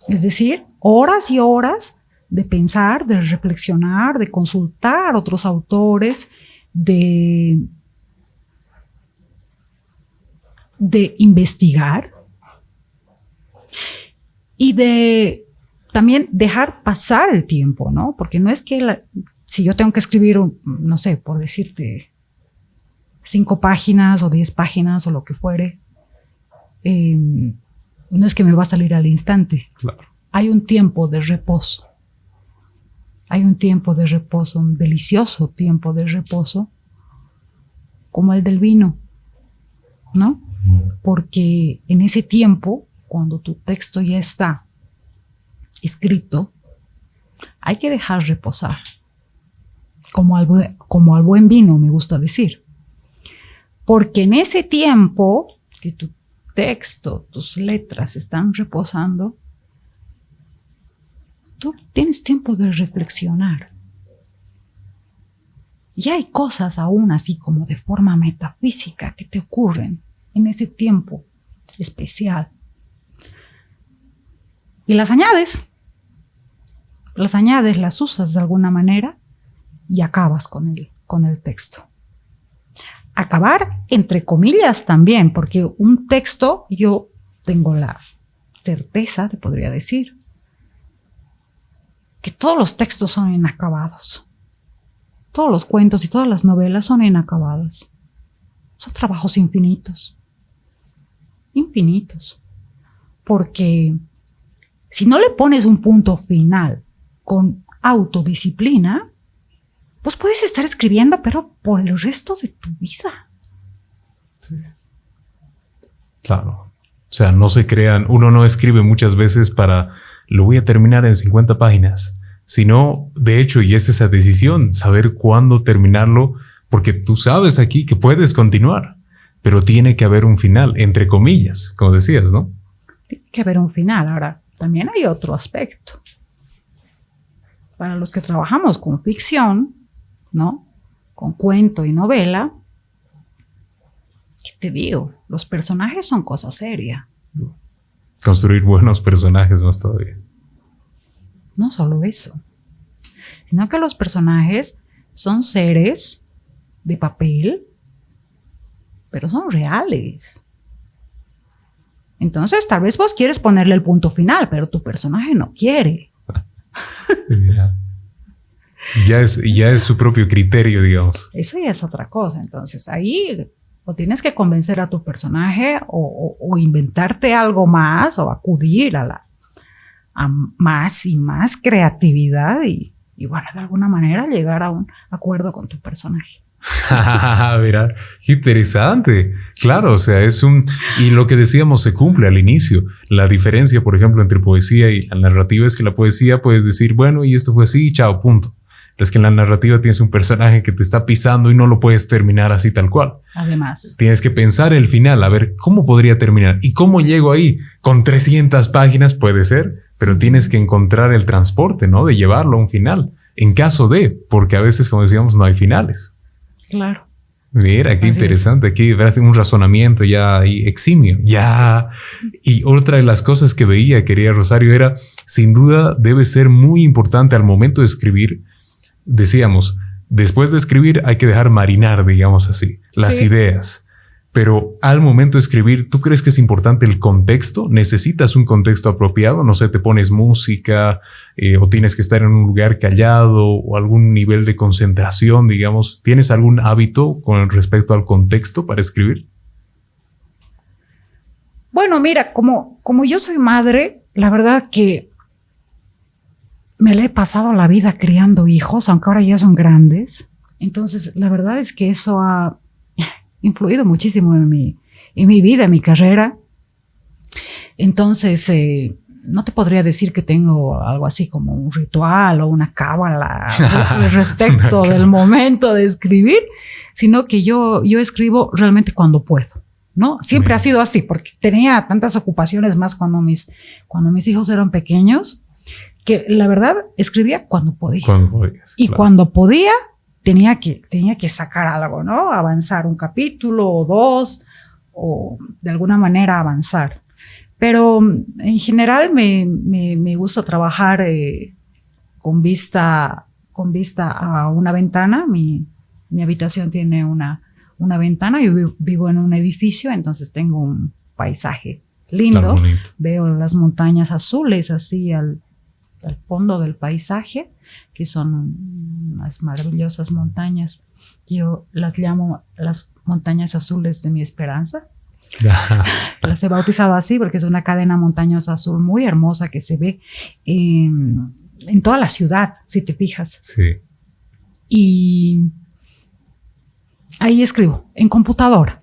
Es decir, horas y horas de pensar, de reflexionar, de consultar otros autores, de, de investigar, y de también dejar pasar el tiempo, ¿no? Porque no es que si yo tengo que escribir, no sé, por decirte, cinco páginas o diez páginas o lo que fuere, em, no es que me va a salir al instante. Claro. Hay un tiempo de reposo. Hay un tiempo de reposo, un delicioso tiempo de reposo, como el del vino, ¿no? Porque en ese tiempo cuando tu texto ya está escrito, hay que dejar reposar. Como al, como al buen vino, me gusta decir. Porque en ese tiempo que tu texto, tus letras están reposando, tú tienes tiempo de reflexionar. Y hay cosas aún así como de forma metafísica que te ocurren en ese tiempo especial. Y las añades. Las añades, las usas de alguna manera y acabas con el, con el texto. Acabar entre comillas también, porque un texto yo tengo la certeza, te podría decir, que todos los textos son inacabados. Todos los cuentos y todas las novelas son inacabadas. Son trabajos infinitos. Infinitos. Porque si no le pones un punto final con autodisciplina, pues puedes estar escribiendo, pero por el resto de tu vida. Claro. O sea, no se crean, uno no escribe muchas veces para, lo voy a terminar en 50 páginas, sino, de hecho, y es esa decisión, saber cuándo terminarlo, porque tú sabes aquí que puedes continuar, pero tiene que haber un final, entre comillas, como decías, ¿no? Tiene que haber un final. Ahora, también hay otro aspecto. Para los que trabajamos con ficción, ¿no? Con cuento y novela, ¿qué te digo? Los personajes son cosa seria. Construir buenos personajes más todavía. No solo eso, sino que los personajes son seres de papel, pero son reales. Entonces, tal vez vos quieres ponerle el punto final, pero tu personaje no quiere. ya, es, ya es su propio criterio, digamos. Eso ya es otra cosa. Entonces, ahí o tienes que convencer a tu personaje o, inventarte algo más o acudir a la a más y más creatividad y, y bueno, de alguna manera llegar a un acuerdo con tu personaje. Mira, interesante. Claro, o sea, es un... Y lo que decíamos se cumple al inicio. La diferencia, por ejemplo, entre poesía y la narrativa es que la poesía puedes decir, bueno, y esto fue así, chao, punto. Es que en la narrativa tienes un personaje que te está pisando y no lo puedes terminar así tal cual. Además. Tienes que pensar el final, a ver cómo podría terminar y cómo llego ahí. Con 300 páginas puede ser, pero tienes que encontrar el transporte, ¿no? De llevarlo a un final. En caso de, porque a veces, como decíamos, no hay finales. Claro. Mira, qué interesante. Aquí verás un razonamiento ya ahí eximio. Ya. Y otra de las cosas que veía, quería Rosario, era sin duda debe ser muy importante al momento de escribir. Decíamos, después de escribir hay que dejar marinar, digamos así, las ideas. Pero al momento de escribir, ¿tú crees que es importante el contexto? ¿Necesitas un contexto apropiado? No sé, te pones música eh, o tienes que estar en un lugar callado o algún nivel de concentración, digamos. ¿Tienes algún hábito con respecto al contexto para escribir? Bueno, mira, como, como yo soy madre, la verdad que me le he pasado la vida criando hijos, aunque ahora ya son grandes. Entonces, la verdad es que eso ha influido muchísimo en mi, en mi vida, en mi carrera. Entonces, eh, no te podría decir que tengo algo así como un ritual o una cábala respecto del momento de escribir, sino que yo, yo escribo realmente cuando puedo. ¿no? Siempre ha sido así, porque tenía tantas ocupaciones más cuando mis, cuando mis hijos eran pequeños, que la verdad escribía cuando podía. y cuando podía, tenía que, tenía que sacar algo, ¿no? Avanzar un capítulo o dos, o de alguna manera avanzar. Pero en general me, me, gusta trabajar eh, con, vista, con vista a una ventana. Mi, mi habitación tiene una, una ventana. Yo vivo en un edificio, entonces tengo un paisaje lindo. Veo las montañas azules así al, al fondo del paisaje, que son unas maravillosas montañas. Yo las llamo las montañas azules de mi esperanza. las he bautizado así porque es una cadena montañosa azul muy hermosa que se ve en, en toda la ciudad, si te fijas. Sí. Y ahí escribo, en computadora.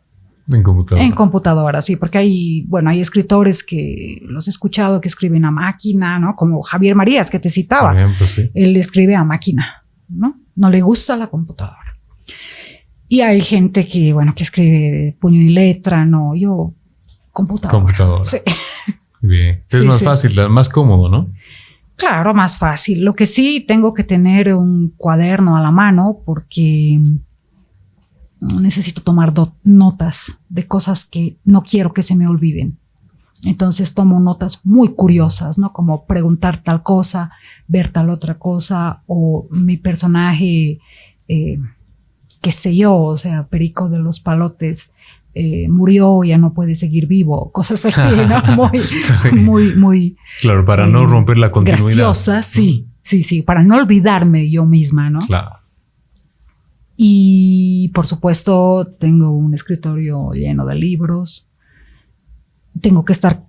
En computadora. En computadora, sí, porque hay, bueno, hay escritores que los he escuchado que escriben a máquina, ¿no? Como Javier Marías, que te citaba. Él escribe a máquina, ¿no? No le gusta la computadora. Y hay gente que, bueno, que escribe puño y letra, ¿no? Yo Computadora. Computadora. Sí. Bien. Es Sí, más sí. fácil, más cómodo, ¿no? Claro, más fácil. Lo que sí tengo que tener un cuaderno a la mano porque necesito tomar notas de cosas que no quiero que se me olviden. Entonces tomo notas muy curiosas, ¿no? Como preguntar tal cosa, ver tal otra cosa, o mi personaje, eh, qué sé yo, o sea, Perico de los Palotes, eh, murió, ya no puede seguir vivo, cosas así, ¿no? Muy, muy, muy Claro, para no eh, romper la continuidad. Graciosa, sí, sí, sí, para no olvidarme yo misma, ¿no? Claro. Y por supuesto, tengo un escritorio lleno de libros. Tengo que estar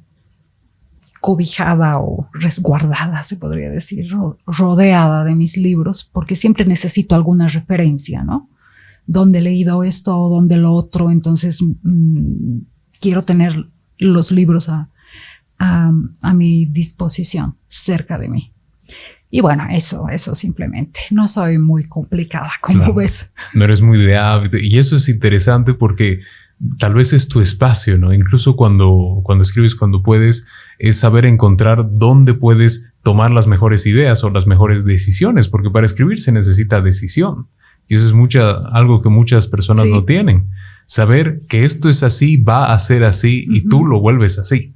cobijada o resguardada, se podría decir, ro- rodeada de mis libros, porque siempre necesito alguna referencia, ¿no? Dónde he leído esto o dónde lo otro, entonces mm, quiero tener los libros a, a mi disposición, cerca de mí. Y bueno, eso, eso simplemente. No soy muy complicada, como Claro. ves. No eres muy de hábito. Y eso es interesante porque tal vez es tu espacio, ¿no? Incluso cuando, cuando escribes, cuando puedes, es saber encontrar dónde puedes tomar las mejores ideas o las mejores decisiones, porque para escribir se necesita decisión. Y eso es mucha, algo que muchas personas Sí. no tienen. Saber que esto es así, va a ser así y tú lo vuelves así.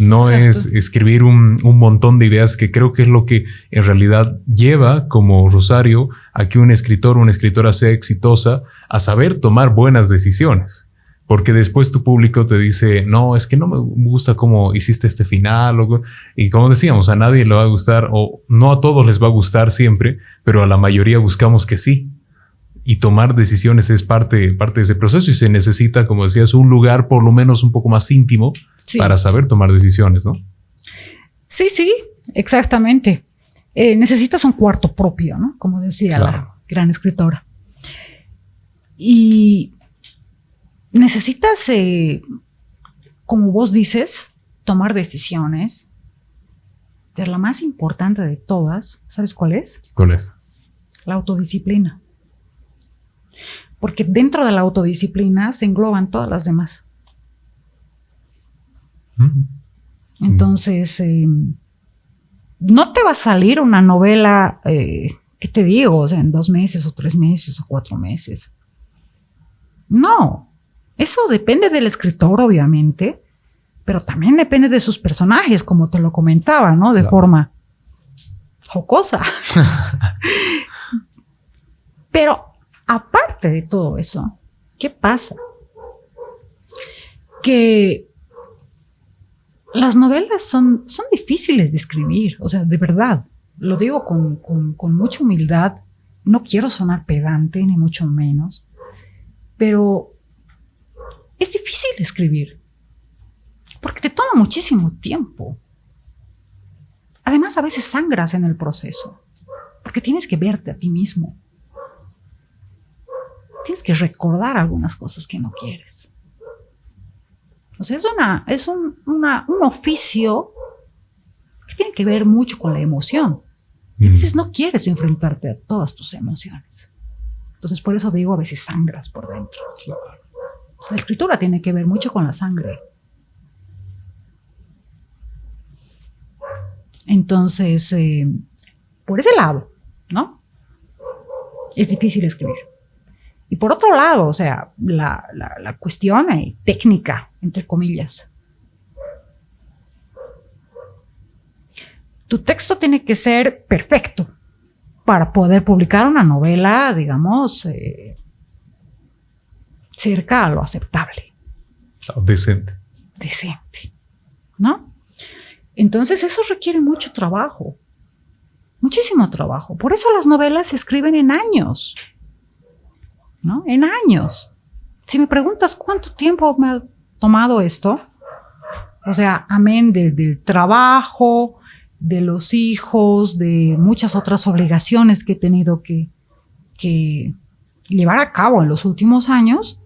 No Exacto. es escribir un, un montón de ideas que creo que es lo que en realidad lleva como Rosario a que un escritor o una escritora sea exitosa a saber tomar buenas decisiones. Porque después tu público te dice, no, es que no me gusta cómo hiciste este final. o- y como decíamos, a nadie le va a gustar o no a todos les va a gustar siempre, pero a la mayoría buscamos que sí. Y tomar decisiones es parte, parte de ese proceso y se necesita, como decías, un lugar por lo menos un poco más íntimo Sí. para saber tomar decisiones, ¿no? Sí, sí, exactamente. Eh, necesitas un cuarto propio, ¿no? Como decía Claro. la gran escritora. Y necesitas, eh, como vos dices, tomar decisiones. Pero la más importante de todas, ¿sabes cuál es? ¿Cuál es? La autodisciplina. Porque dentro de la autodisciplina se engloban todas las demás. Mm. Entonces, eh, no te va a salir una novela, eh, ¿qué te digo? O sea, en dos meses o tres meses o cuatro meses. No, eso depende del escritor, obviamente, pero también depende de sus personajes, como te lo comentaba, ¿no? De Claro. forma jocosa. pero aparte de todo eso, ¿qué pasa? Que las novelas son, son difíciles de escribir, o sea, de verdad, lo digo con, con- con mucha humildad, no quiero sonar pedante, ni mucho menos, pero es difícil escribir, porque te toma muchísimo tiempo. Además, a veces sangras en el proceso, porque tienes que verte a ti mismo. Tienes que recordar algunas cosas que no quieres. O sea, es, una, es un, una- un oficio que tiene que ver mucho con la emoción. Y a Mm. veces no quieres enfrentarte a todas tus emociones. Entonces, por eso digo, a veces sangras por dentro. La escritura tiene que ver mucho con la sangre. Entonces, eh, por ese lado, ¿no? Es difícil escribir. Y por otro lado, o sea, la, la- la cuestión técnica, entre comillas. Tu texto tiene que ser perfecto para poder publicar una novela, digamos, eh, cerca a lo aceptable, Decente. decente, ¿no? Entonces eso requiere mucho trabajo, muchísimo trabajo. Por eso las novelas se escriben en años, ¿no? En años. Si me preguntas cuánto tiempo me ha tomado esto, o sea, amén del, del trabajo, de los hijos, de muchas otras obligaciones que he tenido que, que llevar a cabo en los últimos años,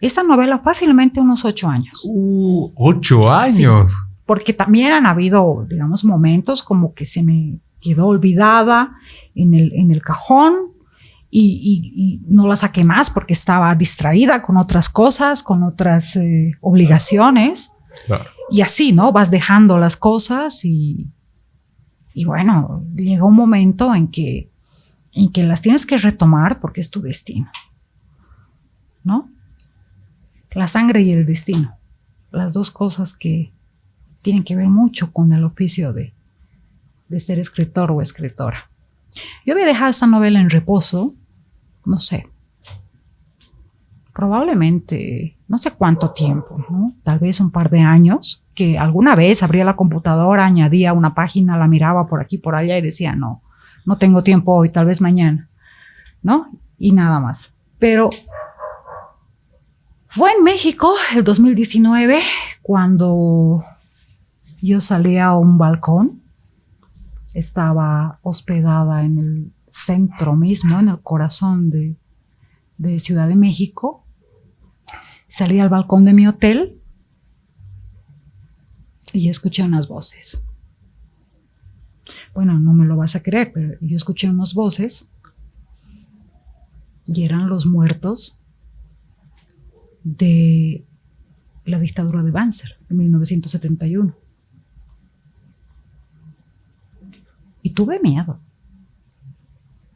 esta novela fácilmente unos ocho años. Uh, ocho años. Porque también han habido, digamos, momentos como que se me quedó olvidada en el, en el cajón y, y- y no la saqué más porque estaba distraída con otras cosas, con otras eh, obligaciones. Y así, ¿no? Vas dejando las cosas y, y bueno, llega un momento en que, en que las tienes que retomar porque es tu destino, ¿no? La sangre y el destino, las dos cosas que tienen que ver mucho con el oficio de, de ser escritor o escritora. Yo había dejado esta novela en reposo, no sé, probablemente, no sé cuánto tiempo, tal vez un par de años, que alguna vez abría la computadora, añadía una página, la miraba por aquí, por allá y decía, no, no tengo tiempo hoy, tal vez mañana, ¿no? Y nada más. Pero fue en México el 2019 cuando yo salí a un balcón, estaba hospedada en el centro mismo, en el corazón de, Ciudad de México, Salí al balcón de mi hotel y escuché unas voces. Bueno, no me lo vas a creer, pero yo escuché unas voces y eran los muertos de la dictadura de Banzer de 1971. Y tuve miedo.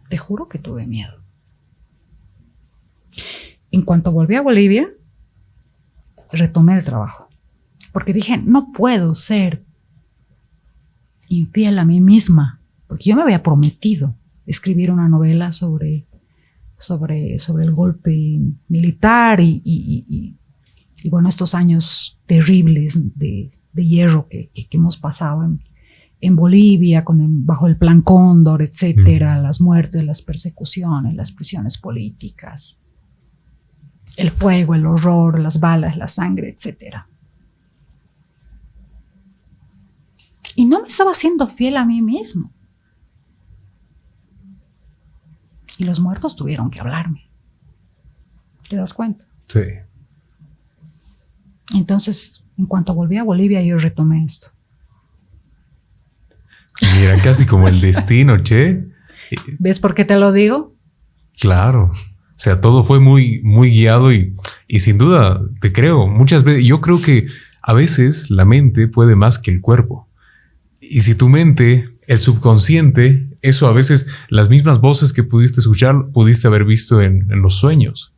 Te juro que tuve miedo. En cuanto volví a Bolivia, retomé el trabajo. Porque dije, no puedo ser infiel a mí misma, porque yo me había prometido escribir una novela sobre, sobre, sobre el golpe militar y, bueno, estos años terribles de, hierro que, hemos pasado en, Bolivia, con bajo el plan Cóndor, etcétera, las muertes, las persecuciones, las prisiones políticas el fuego, el horror, las balas, la sangre, etc. Y no me estaba siendo fiel a mí mismo. Y los muertos tuvieron que hablarme. ¿Te das cuenta? Sí. Entonces, en cuanto volví a Bolivia, yo retomé esto. Mira, casi como el destino, che. ¿Ves por qué te lo digo? Claro. O sea, todo fue muy, muy guiado y, y sin duda te creo. Muchas veces, yo creo que a veces la mente puede más que el cuerpo. Y si tu mente, el subconsciente, eso a veces las mismas voces que pudiste escuchar, pudiste haber visto en, en los sueños.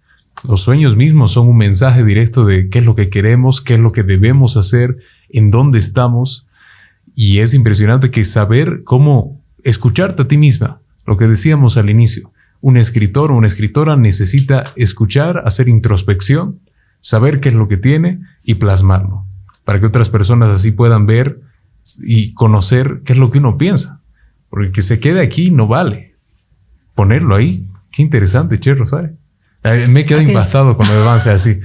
Los sueños mismos son un mensaje directo de qué es lo que queremos, qué es lo que debemos hacer, en dónde estamos. Y es impresionante que saber cómo escucharte a ti misma, lo que decíamos al inicio, un escritor o una escritora necesita escuchar, hacer introspección, saber qué es lo que tiene y plasmarlo, para que otras personas así puedan ver y conocer qué es lo que uno piensa. Porque que se quede aquí no vale. Ponerlo ahí, qué interesante, Che Rosario. Me he quedado impactado cuando me avance así.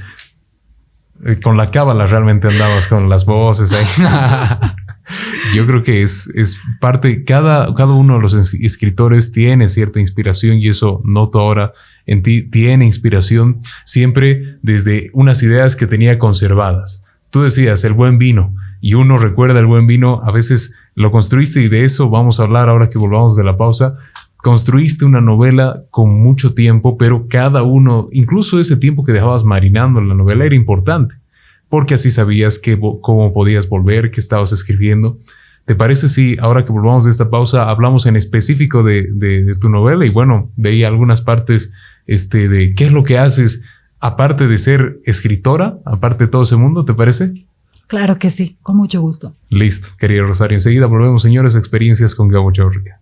Eh, con la cábala realmente andabas con las voces ahí. Yo creo que es, es parte, cada, cada uno de los escritores tiene cierta inspiración y eso noto ahora en ti, tiene inspiración siempre desde unas ideas que tenía conservadas. Tú decías el buen vino y uno recuerda el buen vino, a veces lo construiste y de eso vamos a hablar ahora que volvamos de la pausa. Construiste una novela con mucho tiempo, pero cada uno, incluso ese tiempo que dejabas marinando la novela era importante porque así sabías que, cómo podías volver, qué estabas escribiendo. ¿Te parece si ahora que volvamos de esta pausa hablamos en específico de, tu novela? Y bueno, de ahí algunas partes este, de qué es lo que haces aparte de ser escritora, aparte de todo ese mundo, ¿te parece? Claro que sí, con mucho gusto. Listo, querida Rosario. Enseguida volvemos, señores, experiencias con Gabo Chaurria.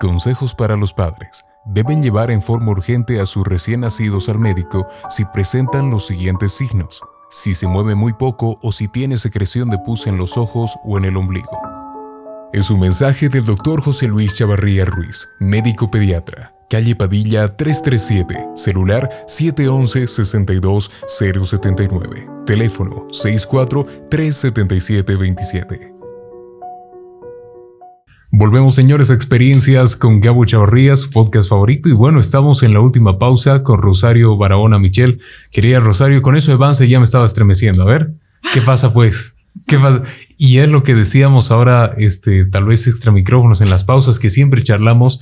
Consejos para los padres deben llevar en forma urgente a sus recién nacidos al médico si presentan los siguientes signos, si se mueve muy poco o si tiene secreción de pus en los ojos o en el ombligo. Es un mensaje del doctor José Luis Chavarría Ruiz, médico pediatra, calle Padilla 337, celular 711-62079, teléfono 64 377 27. Volvemos, señores, a experiencias con Gabo Chavarría, su podcast favorito. Y bueno, estamos en la última pausa con Rosario Barahona Michel. Quería Rosario, con eso de Vance ya me estaba estremeciendo. A ver, ¿qué pasa pues? ¿Qué pasa? Y es lo que decíamos ahora, este, tal vez extra micrófonos en las pausas que siempre charlamos.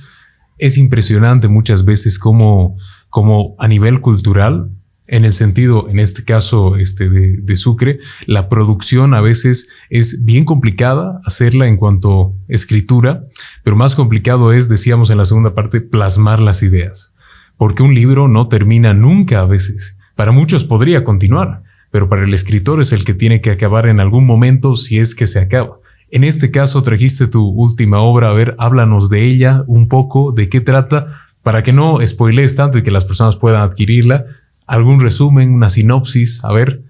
Es impresionante muchas veces cómo, como a nivel cultural en el sentido, en este caso este de, Sucre, la producción a veces es bien complicada hacerla en cuanto escritura, pero más complicado es, decíamos en la segunda parte, plasmar las ideas, porque un libro no termina nunca a veces. Para muchos podría continuar, pero para el escritor es el que tiene que acabar en algún momento si es que se acaba. En este caso trajiste tu última obra, a ver, háblanos de ella un poco, de qué trata, para que no spoilees tanto y que las personas puedan adquirirla, algún resumen, una sinopsis, a ver,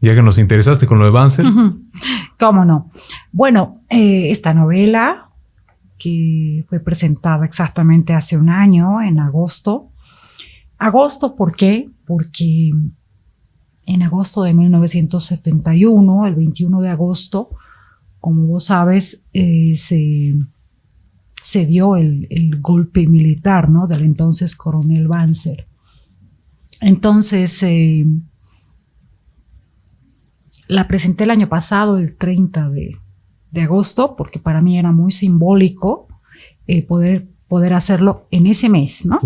ya que nos interesaste con lo de Banzer. ¿Cómo no? Bueno, eh, esta novela que fue presentada exactamente hace un año, en agosto. Agosto, ¿por qué? Porque en agosto de 1971, el 21 de agosto, como vos sabes, eh, se, dio el, el, golpe militar ¿no? del entonces coronel Banzer. Entonces, eh, la presenté el año pasado, el 30 de, agosto, porque para mí era muy simbólico eh, poder, poder hacerlo en ese mes, ¿no?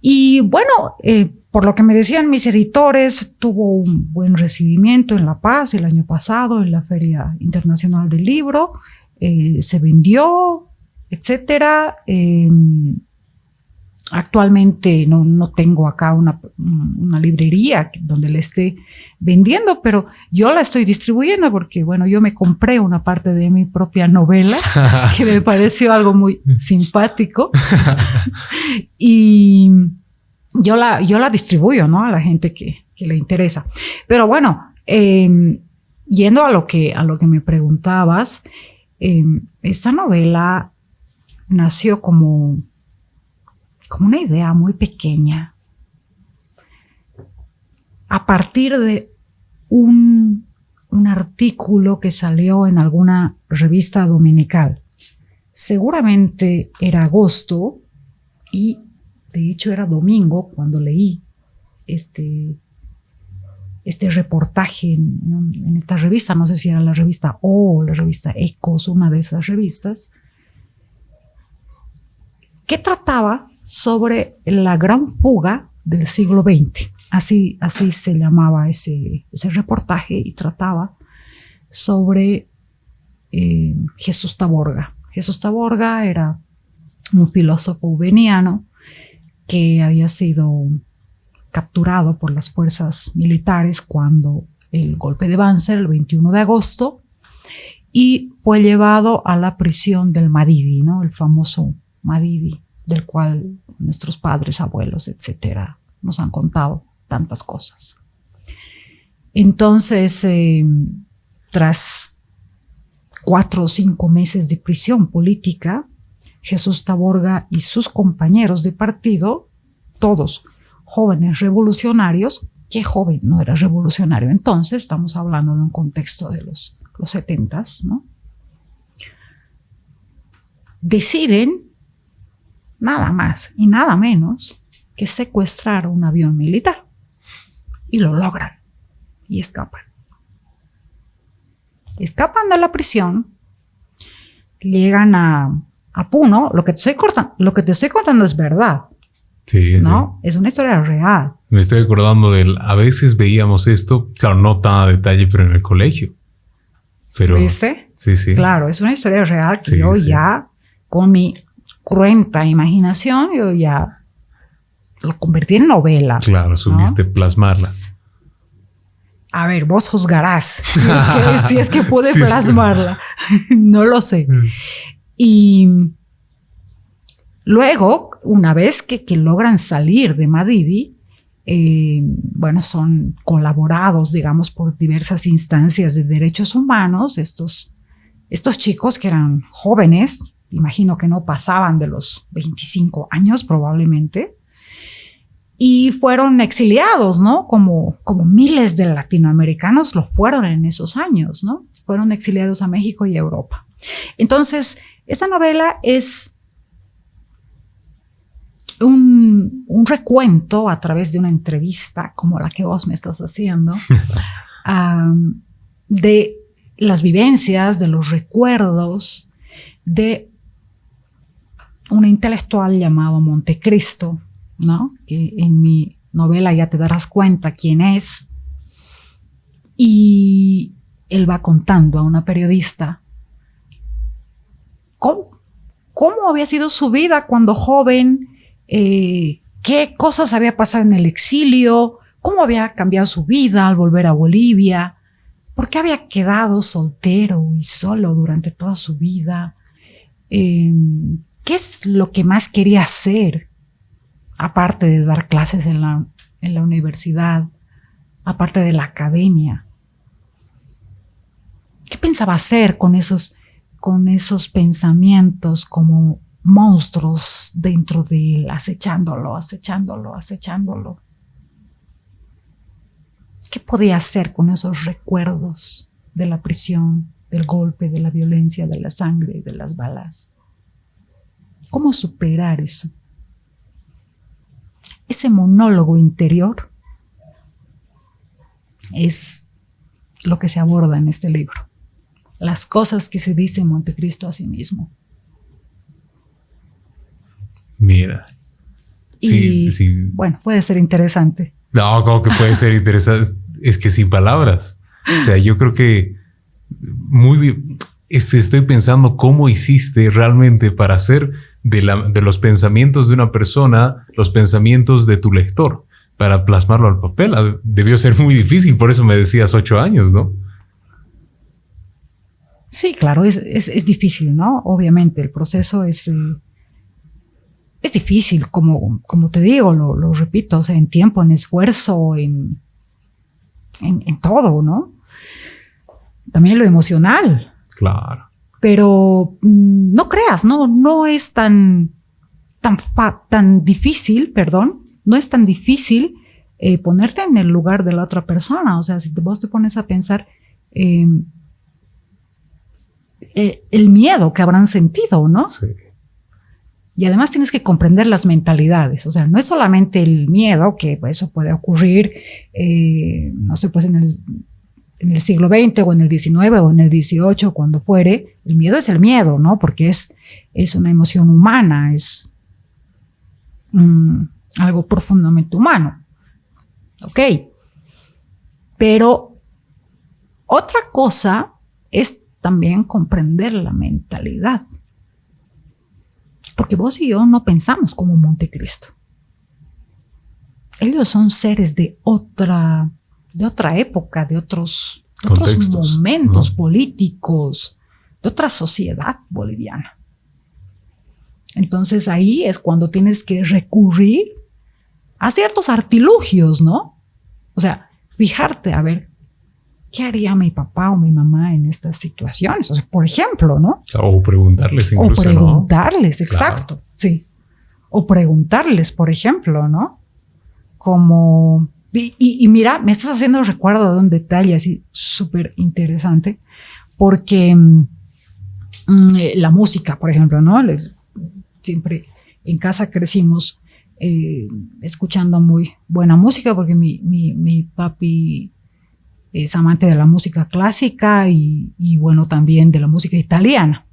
Y bueno, eh, por lo que me decían mis editores, tuvo un buen recibimiento en La Paz el año pasado, en la Feria Internacional del Libro, se vendió, etcétera. Actualmente no, no tengo acá una, una, librería donde la esté vendiendo, pero yo la estoy distribuyendo porque, bueno, yo me compré una parte de mi propia novela que me pareció algo muy simpático y yo la, yo la distribuyo, ¿no? A la gente que, que le interesa. Pero bueno, em, yendo a lo que, a lo que me preguntabas, eh, esta novela nació como como una idea muy pequeña, a partir de un, un artículo que salió en alguna revista dominical. Seguramente era agosto y de hecho era domingo cuando leí este, este reportaje en, en, esta revista, no sé si era la revista O la revista Ecos, una de esas revistas, que trataba sobre la gran fuga del siglo XX. Así, así se llamaba ese, ese reportaje y trataba sobre eh, Jesús Taborga. Jesús Taborga era un filósofo veniano que había sido capturado por las fuerzas militares cuando el golpe de Banzer, el 21 de agosto, y fue llevado a la prisión del Madidi, ¿no? el famoso Madidi del cual nuestros padres, abuelos, etcétera, nos han contado tantas cosas. Entonces, eh, tras cuatro o cinco meses de prisión política, Jesús Taborga y sus compañeros de partido, todos jóvenes revolucionarios, ¿qué joven no era revolucionario? Entonces, estamos hablando de un contexto de los, los 70, ¿no? Deciden nada más y nada menos que secuestrar un avión militar. Y lo logran. Y escapan. Escapan de la prisión, llegan a, a Puno. Lo que, te estoy lo que te estoy contando es verdad. Sí, ¿no? Es una historia real. Me estoy acordando del, a veces veíamos esto, claro, no tan a detalle, pero en el colegio. Pero, ¿Viste? Sí, sí. Claro, es una historia real que yo ya con mi cruenta imaginación, yo ya lo convertí en novela. Claro, subiste plasmarla. A ver, vos juzgarás si es que, pude plasmarla. no lo sé. Mm. Y luego, una vez que, logran salir de Madidi, eh, bueno, son colaborados, digamos, por diversas instancias de derechos humanos, estos, estos chicos que eran jóvenes, imagino que no pasaban de los 25 años probablemente, y fueron exiliados, ¿no? Como, como miles de latinoamericanos lo fueron en esos años, ¿no? Fueron exiliados a México y a Europa. Entonces, esta novela es un, un, recuento a través de una entrevista como la que vos me estás haciendo, de las vivencias, de los recuerdos, de un intelectual llamado Montecristo, ¿no? que en mi novela ya te darás cuenta quién es. Y él va contando a una periodista cómo, cómo había sido su vida cuando joven, eh, qué cosas había pasado en el exilio, cómo había cambiado su vida al volver a Bolivia, por qué había quedado soltero y solo durante toda su vida, em, qué es lo que más quería hacer, aparte de dar clases en la, en la universidad, aparte de la academia. ¿Qué pensaba hacer con esos, con esos pensamientos como monstruos dentro de él, acechándolo, acechándolo, acechándolo? ¿Qué podía hacer con esos recuerdos de la prisión, del golpe, de la violencia, de la sangre, de las balas? ¿Cómo superar eso? Ese monólogo interior es lo que se aborda en este libro. Las cosas que se dice Montecristo a sí mismo. Mira. sí, sí. Bueno, puede ser interesante. No, como que puede ser interesante. Es que sin palabras. O sea, yo creo que muy bien. Estoy pensando cómo hiciste realmente para hacer de, la, de los pensamientos de una persona los pensamientos de tu lector para plasmarlo al papel. Debió ser muy difícil, por eso me decías ocho años, ¿no? Sí, claro, es, es, difícil, ¿no? Obviamente, el proceso es, eh, es difícil, como, como te digo, lo, repito, o sea, en tiempo, en esfuerzo, en, en, todo, ¿no? También lo emocional. Claro. Pero mm, no creas, no, no es tan, tan, tan difícil, perdón, no es tan difícil eh, ponerte en el lugar de la otra persona. O sea, si vos te pones a pensar em, eh, el miedo que habrán sentido, ¿no? Sí. Y además tienes que comprender las mentalidades. O sea, no es solamente el miedo, que eso puede ocurrir, eh, no sé, pues en el, en el siglo XX o en el XIX o en el XVIII, cuando fuere. El miedo es el miedo, ¿no? Porque es, es una emoción humana, es mm, algo profundamente humano. Ok. Pero otra cosa es también comprender la mentalidad. Porque vos y yo no pensamos como Montecristo. Ellos son seres de otra, de otra época, de otros, momentos políticos, de otra sociedad boliviana. Entonces ahí es cuando tienes que recurrir a ciertos artilugios, ¿no? O sea, fijarte a ver ¿qué haría mi papá o mi mamá en estas situaciones? O sea, por ejemplo, ¿no? O preguntarles incluso, O preguntarles, exacto, sí. O preguntarles, por ejemplo, ¿no? Como, y, mira, me estás haciendo recuerdo de un detalle así súper interesante, porque mm, mm, eh, la música, por ejemplo, ¿no? siempre en casa crecimos eh, escuchando muy buena música, porque mi, mi, mi papi es amante de la música clásica y, bueno, también de la música italiana.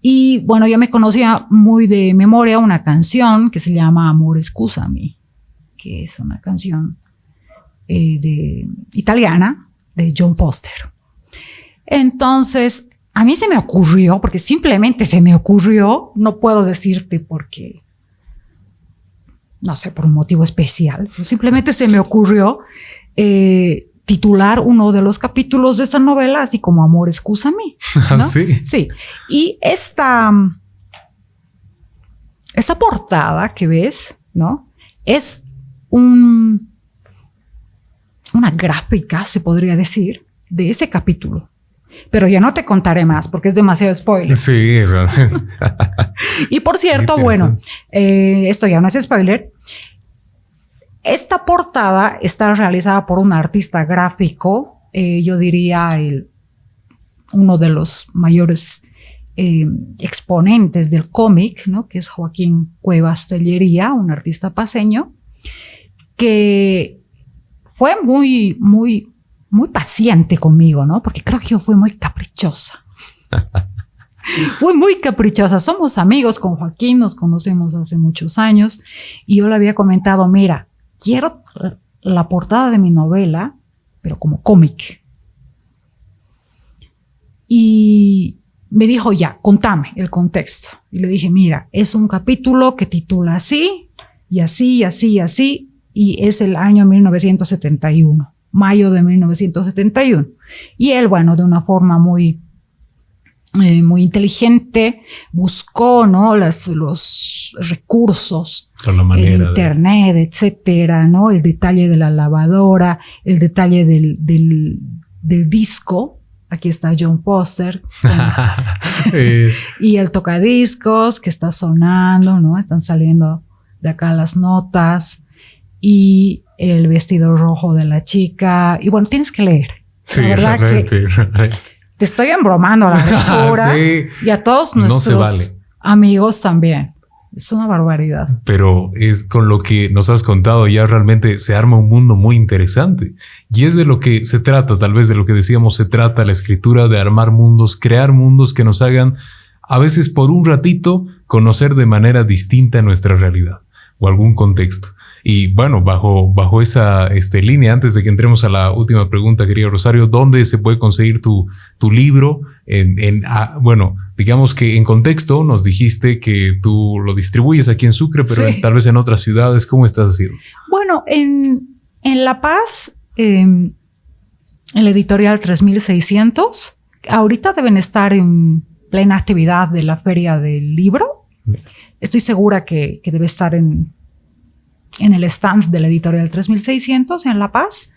Y bueno, yo me conocía muy de memoria una canción que se llama Amor Scusami, que es una canción eh, de, italiana de John Foster. Entonces, a mí se me ocurrió, porque simplemente se me ocurrió, no puedo decirte por qué, no sé, por un motivo especial, simplemente se me ocurrió eh, titular uno de los capítulos de esta novela, así como Amor, excúsame. ¿no? sí. Sí. Y esta, esta portada que ves, ¿no? Es un, una gráfica, se podría decir, de ese capítulo. Pero ya no te contaré más porque es demasiado spoiler. Sí, y por cierto, bueno, eh, esto ya no es spoiler. Esta portada está realizada por un artista gráfico, eh, yo diría el, uno de los mayores eh, exponentes del cómic, ¿no? que es Joaquín Cuevas Tellería, un artista paseño, que fue muy, muy, muy paciente conmigo, ¿no? Porque creo que yo fui muy caprichosa. fui muy caprichosa. Somos amigos con Joaquín, nos conocemos hace muchos años y yo le había comentado, mira, quiero la portada de mi novela, pero como cómic. Y me dijo, ya, contame el contexto. Y le dije, mira, es un capítulo que titula así, y así, y así, y así, y es el año 1971, mayo de 1971. Y él, bueno, de una forma muy, eh, muy inteligente, buscó, ¿no? Las, los recursos, el internet, etcétera, ¿no? El detalle de la lavadora, el detalle del, del, del disco, Aquí está John Foster. y el tocadiscos que está sonando, ¿no? Están saliendo de acá las notas. Y el vestido rojo de la chica. Y bueno, tienes que leer. Sí, la verdad que te estoy embromando a la lectura. Y a todos nuestros amigos también. Es una barbaridad. Pero es con lo que nos has contado ya realmente se arma un mundo muy interesante. Y es de lo que se trata, tal vez de lo que decíamos, se trata la escritura de armar mundos, crear mundos que nos hagan a veces por un ratito conocer de manera distinta nuestra realidad o algún contexto. Y bueno, bajo, bajo esa este, línea, antes de que entremos a la última pregunta, querido Rosario, ¿dónde se puede conseguir tu, tu libro? En, en ah, bueno, digamos que en contexto nos dijiste que tú lo distribuyes aquí en Sucre, pero tal vez en otras ciudades. ¿Cómo estás haciendo? Bueno, en, en La Paz, en el editorial 3600, ahorita deben estar en plena actividad de la feria del libro. Estoy segura que, que debe estar en en el stand de la editorial 3600 en La Paz.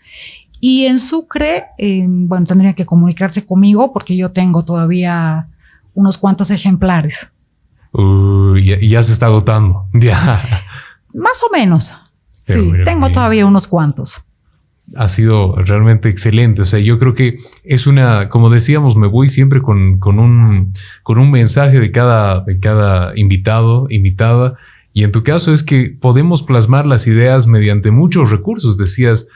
Y en Sucre, eh, bueno, tendría que comunicarse conmigo porque yo tengo todavía unos cuantos ejemplares. y ya se está agotando. Más o menos. sí, tengo todavía unos cuantos. Ha sido realmente excelente. O sea, yo creo que es una, como decíamos, me voy siempre con, con un, con un mensaje de cada, de cada invitado, invitada y en tu caso es que podemos plasmar las ideas mediante muchos recursos, decías,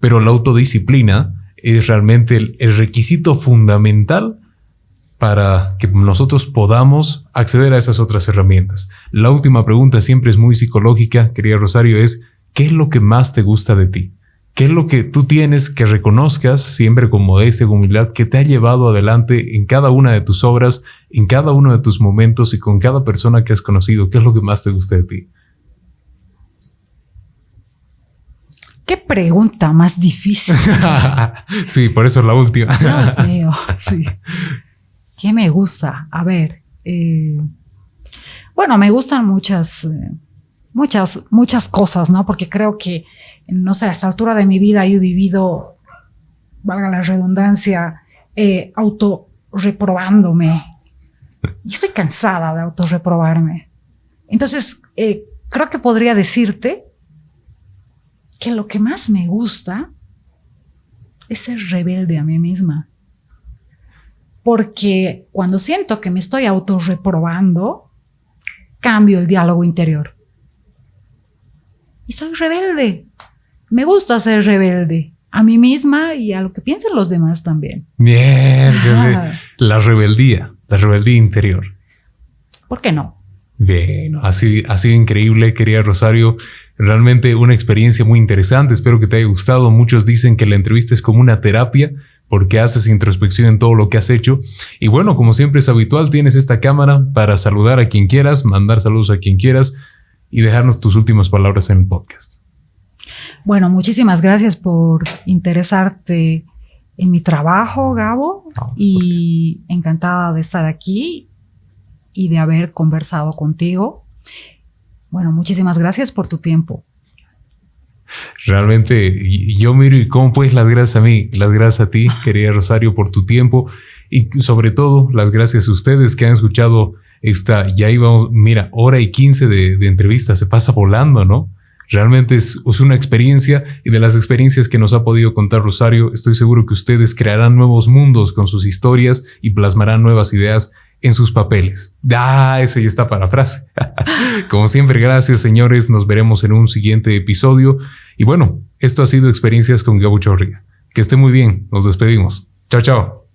pero la autodisciplina es realmente el, requisito fundamental para que nosotros podamos acceder a esas otras herramientas. La última pregunta siempre es muy psicológica, querida Rosario, es ¿qué es lo que más te gusta de ti? ¿Qué es lo que tú tienes que reconozcas siempre con modestia y humildad que te ha llevado adelante en cada una de tus obras, en cada uno de tus momentos y con cada persona que has conocido? ¿Qué es lo que más te gusta de ti? Qué pregunta más difícil. sí, por eso es la última. Dios mío, sí. ¿Qué me gusta? A ver, eh, bueno, me gustan muchas, eh, muchas, muchas cosas, ¿no? Porque creo que no sé, a esta altura de mi vida yo he vivido, valga la redundancia, eh, autorreprobándome. Y estoy cansada de autorreprobarme. Entonces, eh, creo que podría decirte que lo que más me gusta es ser rebelde a mí misma. Porque cuando siento que me estoy autorreprobando, cambio el diálogo interior. Y soy rebelde me gusta ser rebelde a mí misma y a lo que piensen los demás también. Bien, la rebeldía, la rebeldía interior. ¿Por qué no? Bien, así ha sido increíble, querida Rosario. Realmente una experiencia muy interesante. Espero que te haya gustado. Muchos dicen que la entrevista es como una terapia porque haces introspección en todo lo que has hecho. Y bueno, como siempre es habitual, tienes esta cámara para saludar a quien quieras, mandar saludos a quien quieras y dejarnos tus últimas palabras en el podcast. Bueno, muchísimas gracias por interesarte en mi trabajo, Gabo, y encantada de estar aquí y de haber conversado contigo. Bueno, muchísimas gracias por tu tiempo. Realmente, yo miro y cómo puedes las gracias a mí, las gracias a ti, querida Rosario, por tu tiempo y sobre todo las gracias a ustedes que han escuchado esta, ya íbamos, mira, hora y quince de, de entrevista, se pasa volando, ¿no? Realmente es, una experiencia y de las experiencias que nos ha podido contar Rosario, estoy seguro que ustedes crearán nuevos mundos con sus historias y plasmarán nuevas ideas en sus papeles. Ah, ese ya está para frase. Como siempre, gracias señores, nos veremos en un siguiente episodio. Y bueno, esto ha sido Experiencias con Gabo Chorriga. Que esté muy bien, nos despedimos. Chao, chao.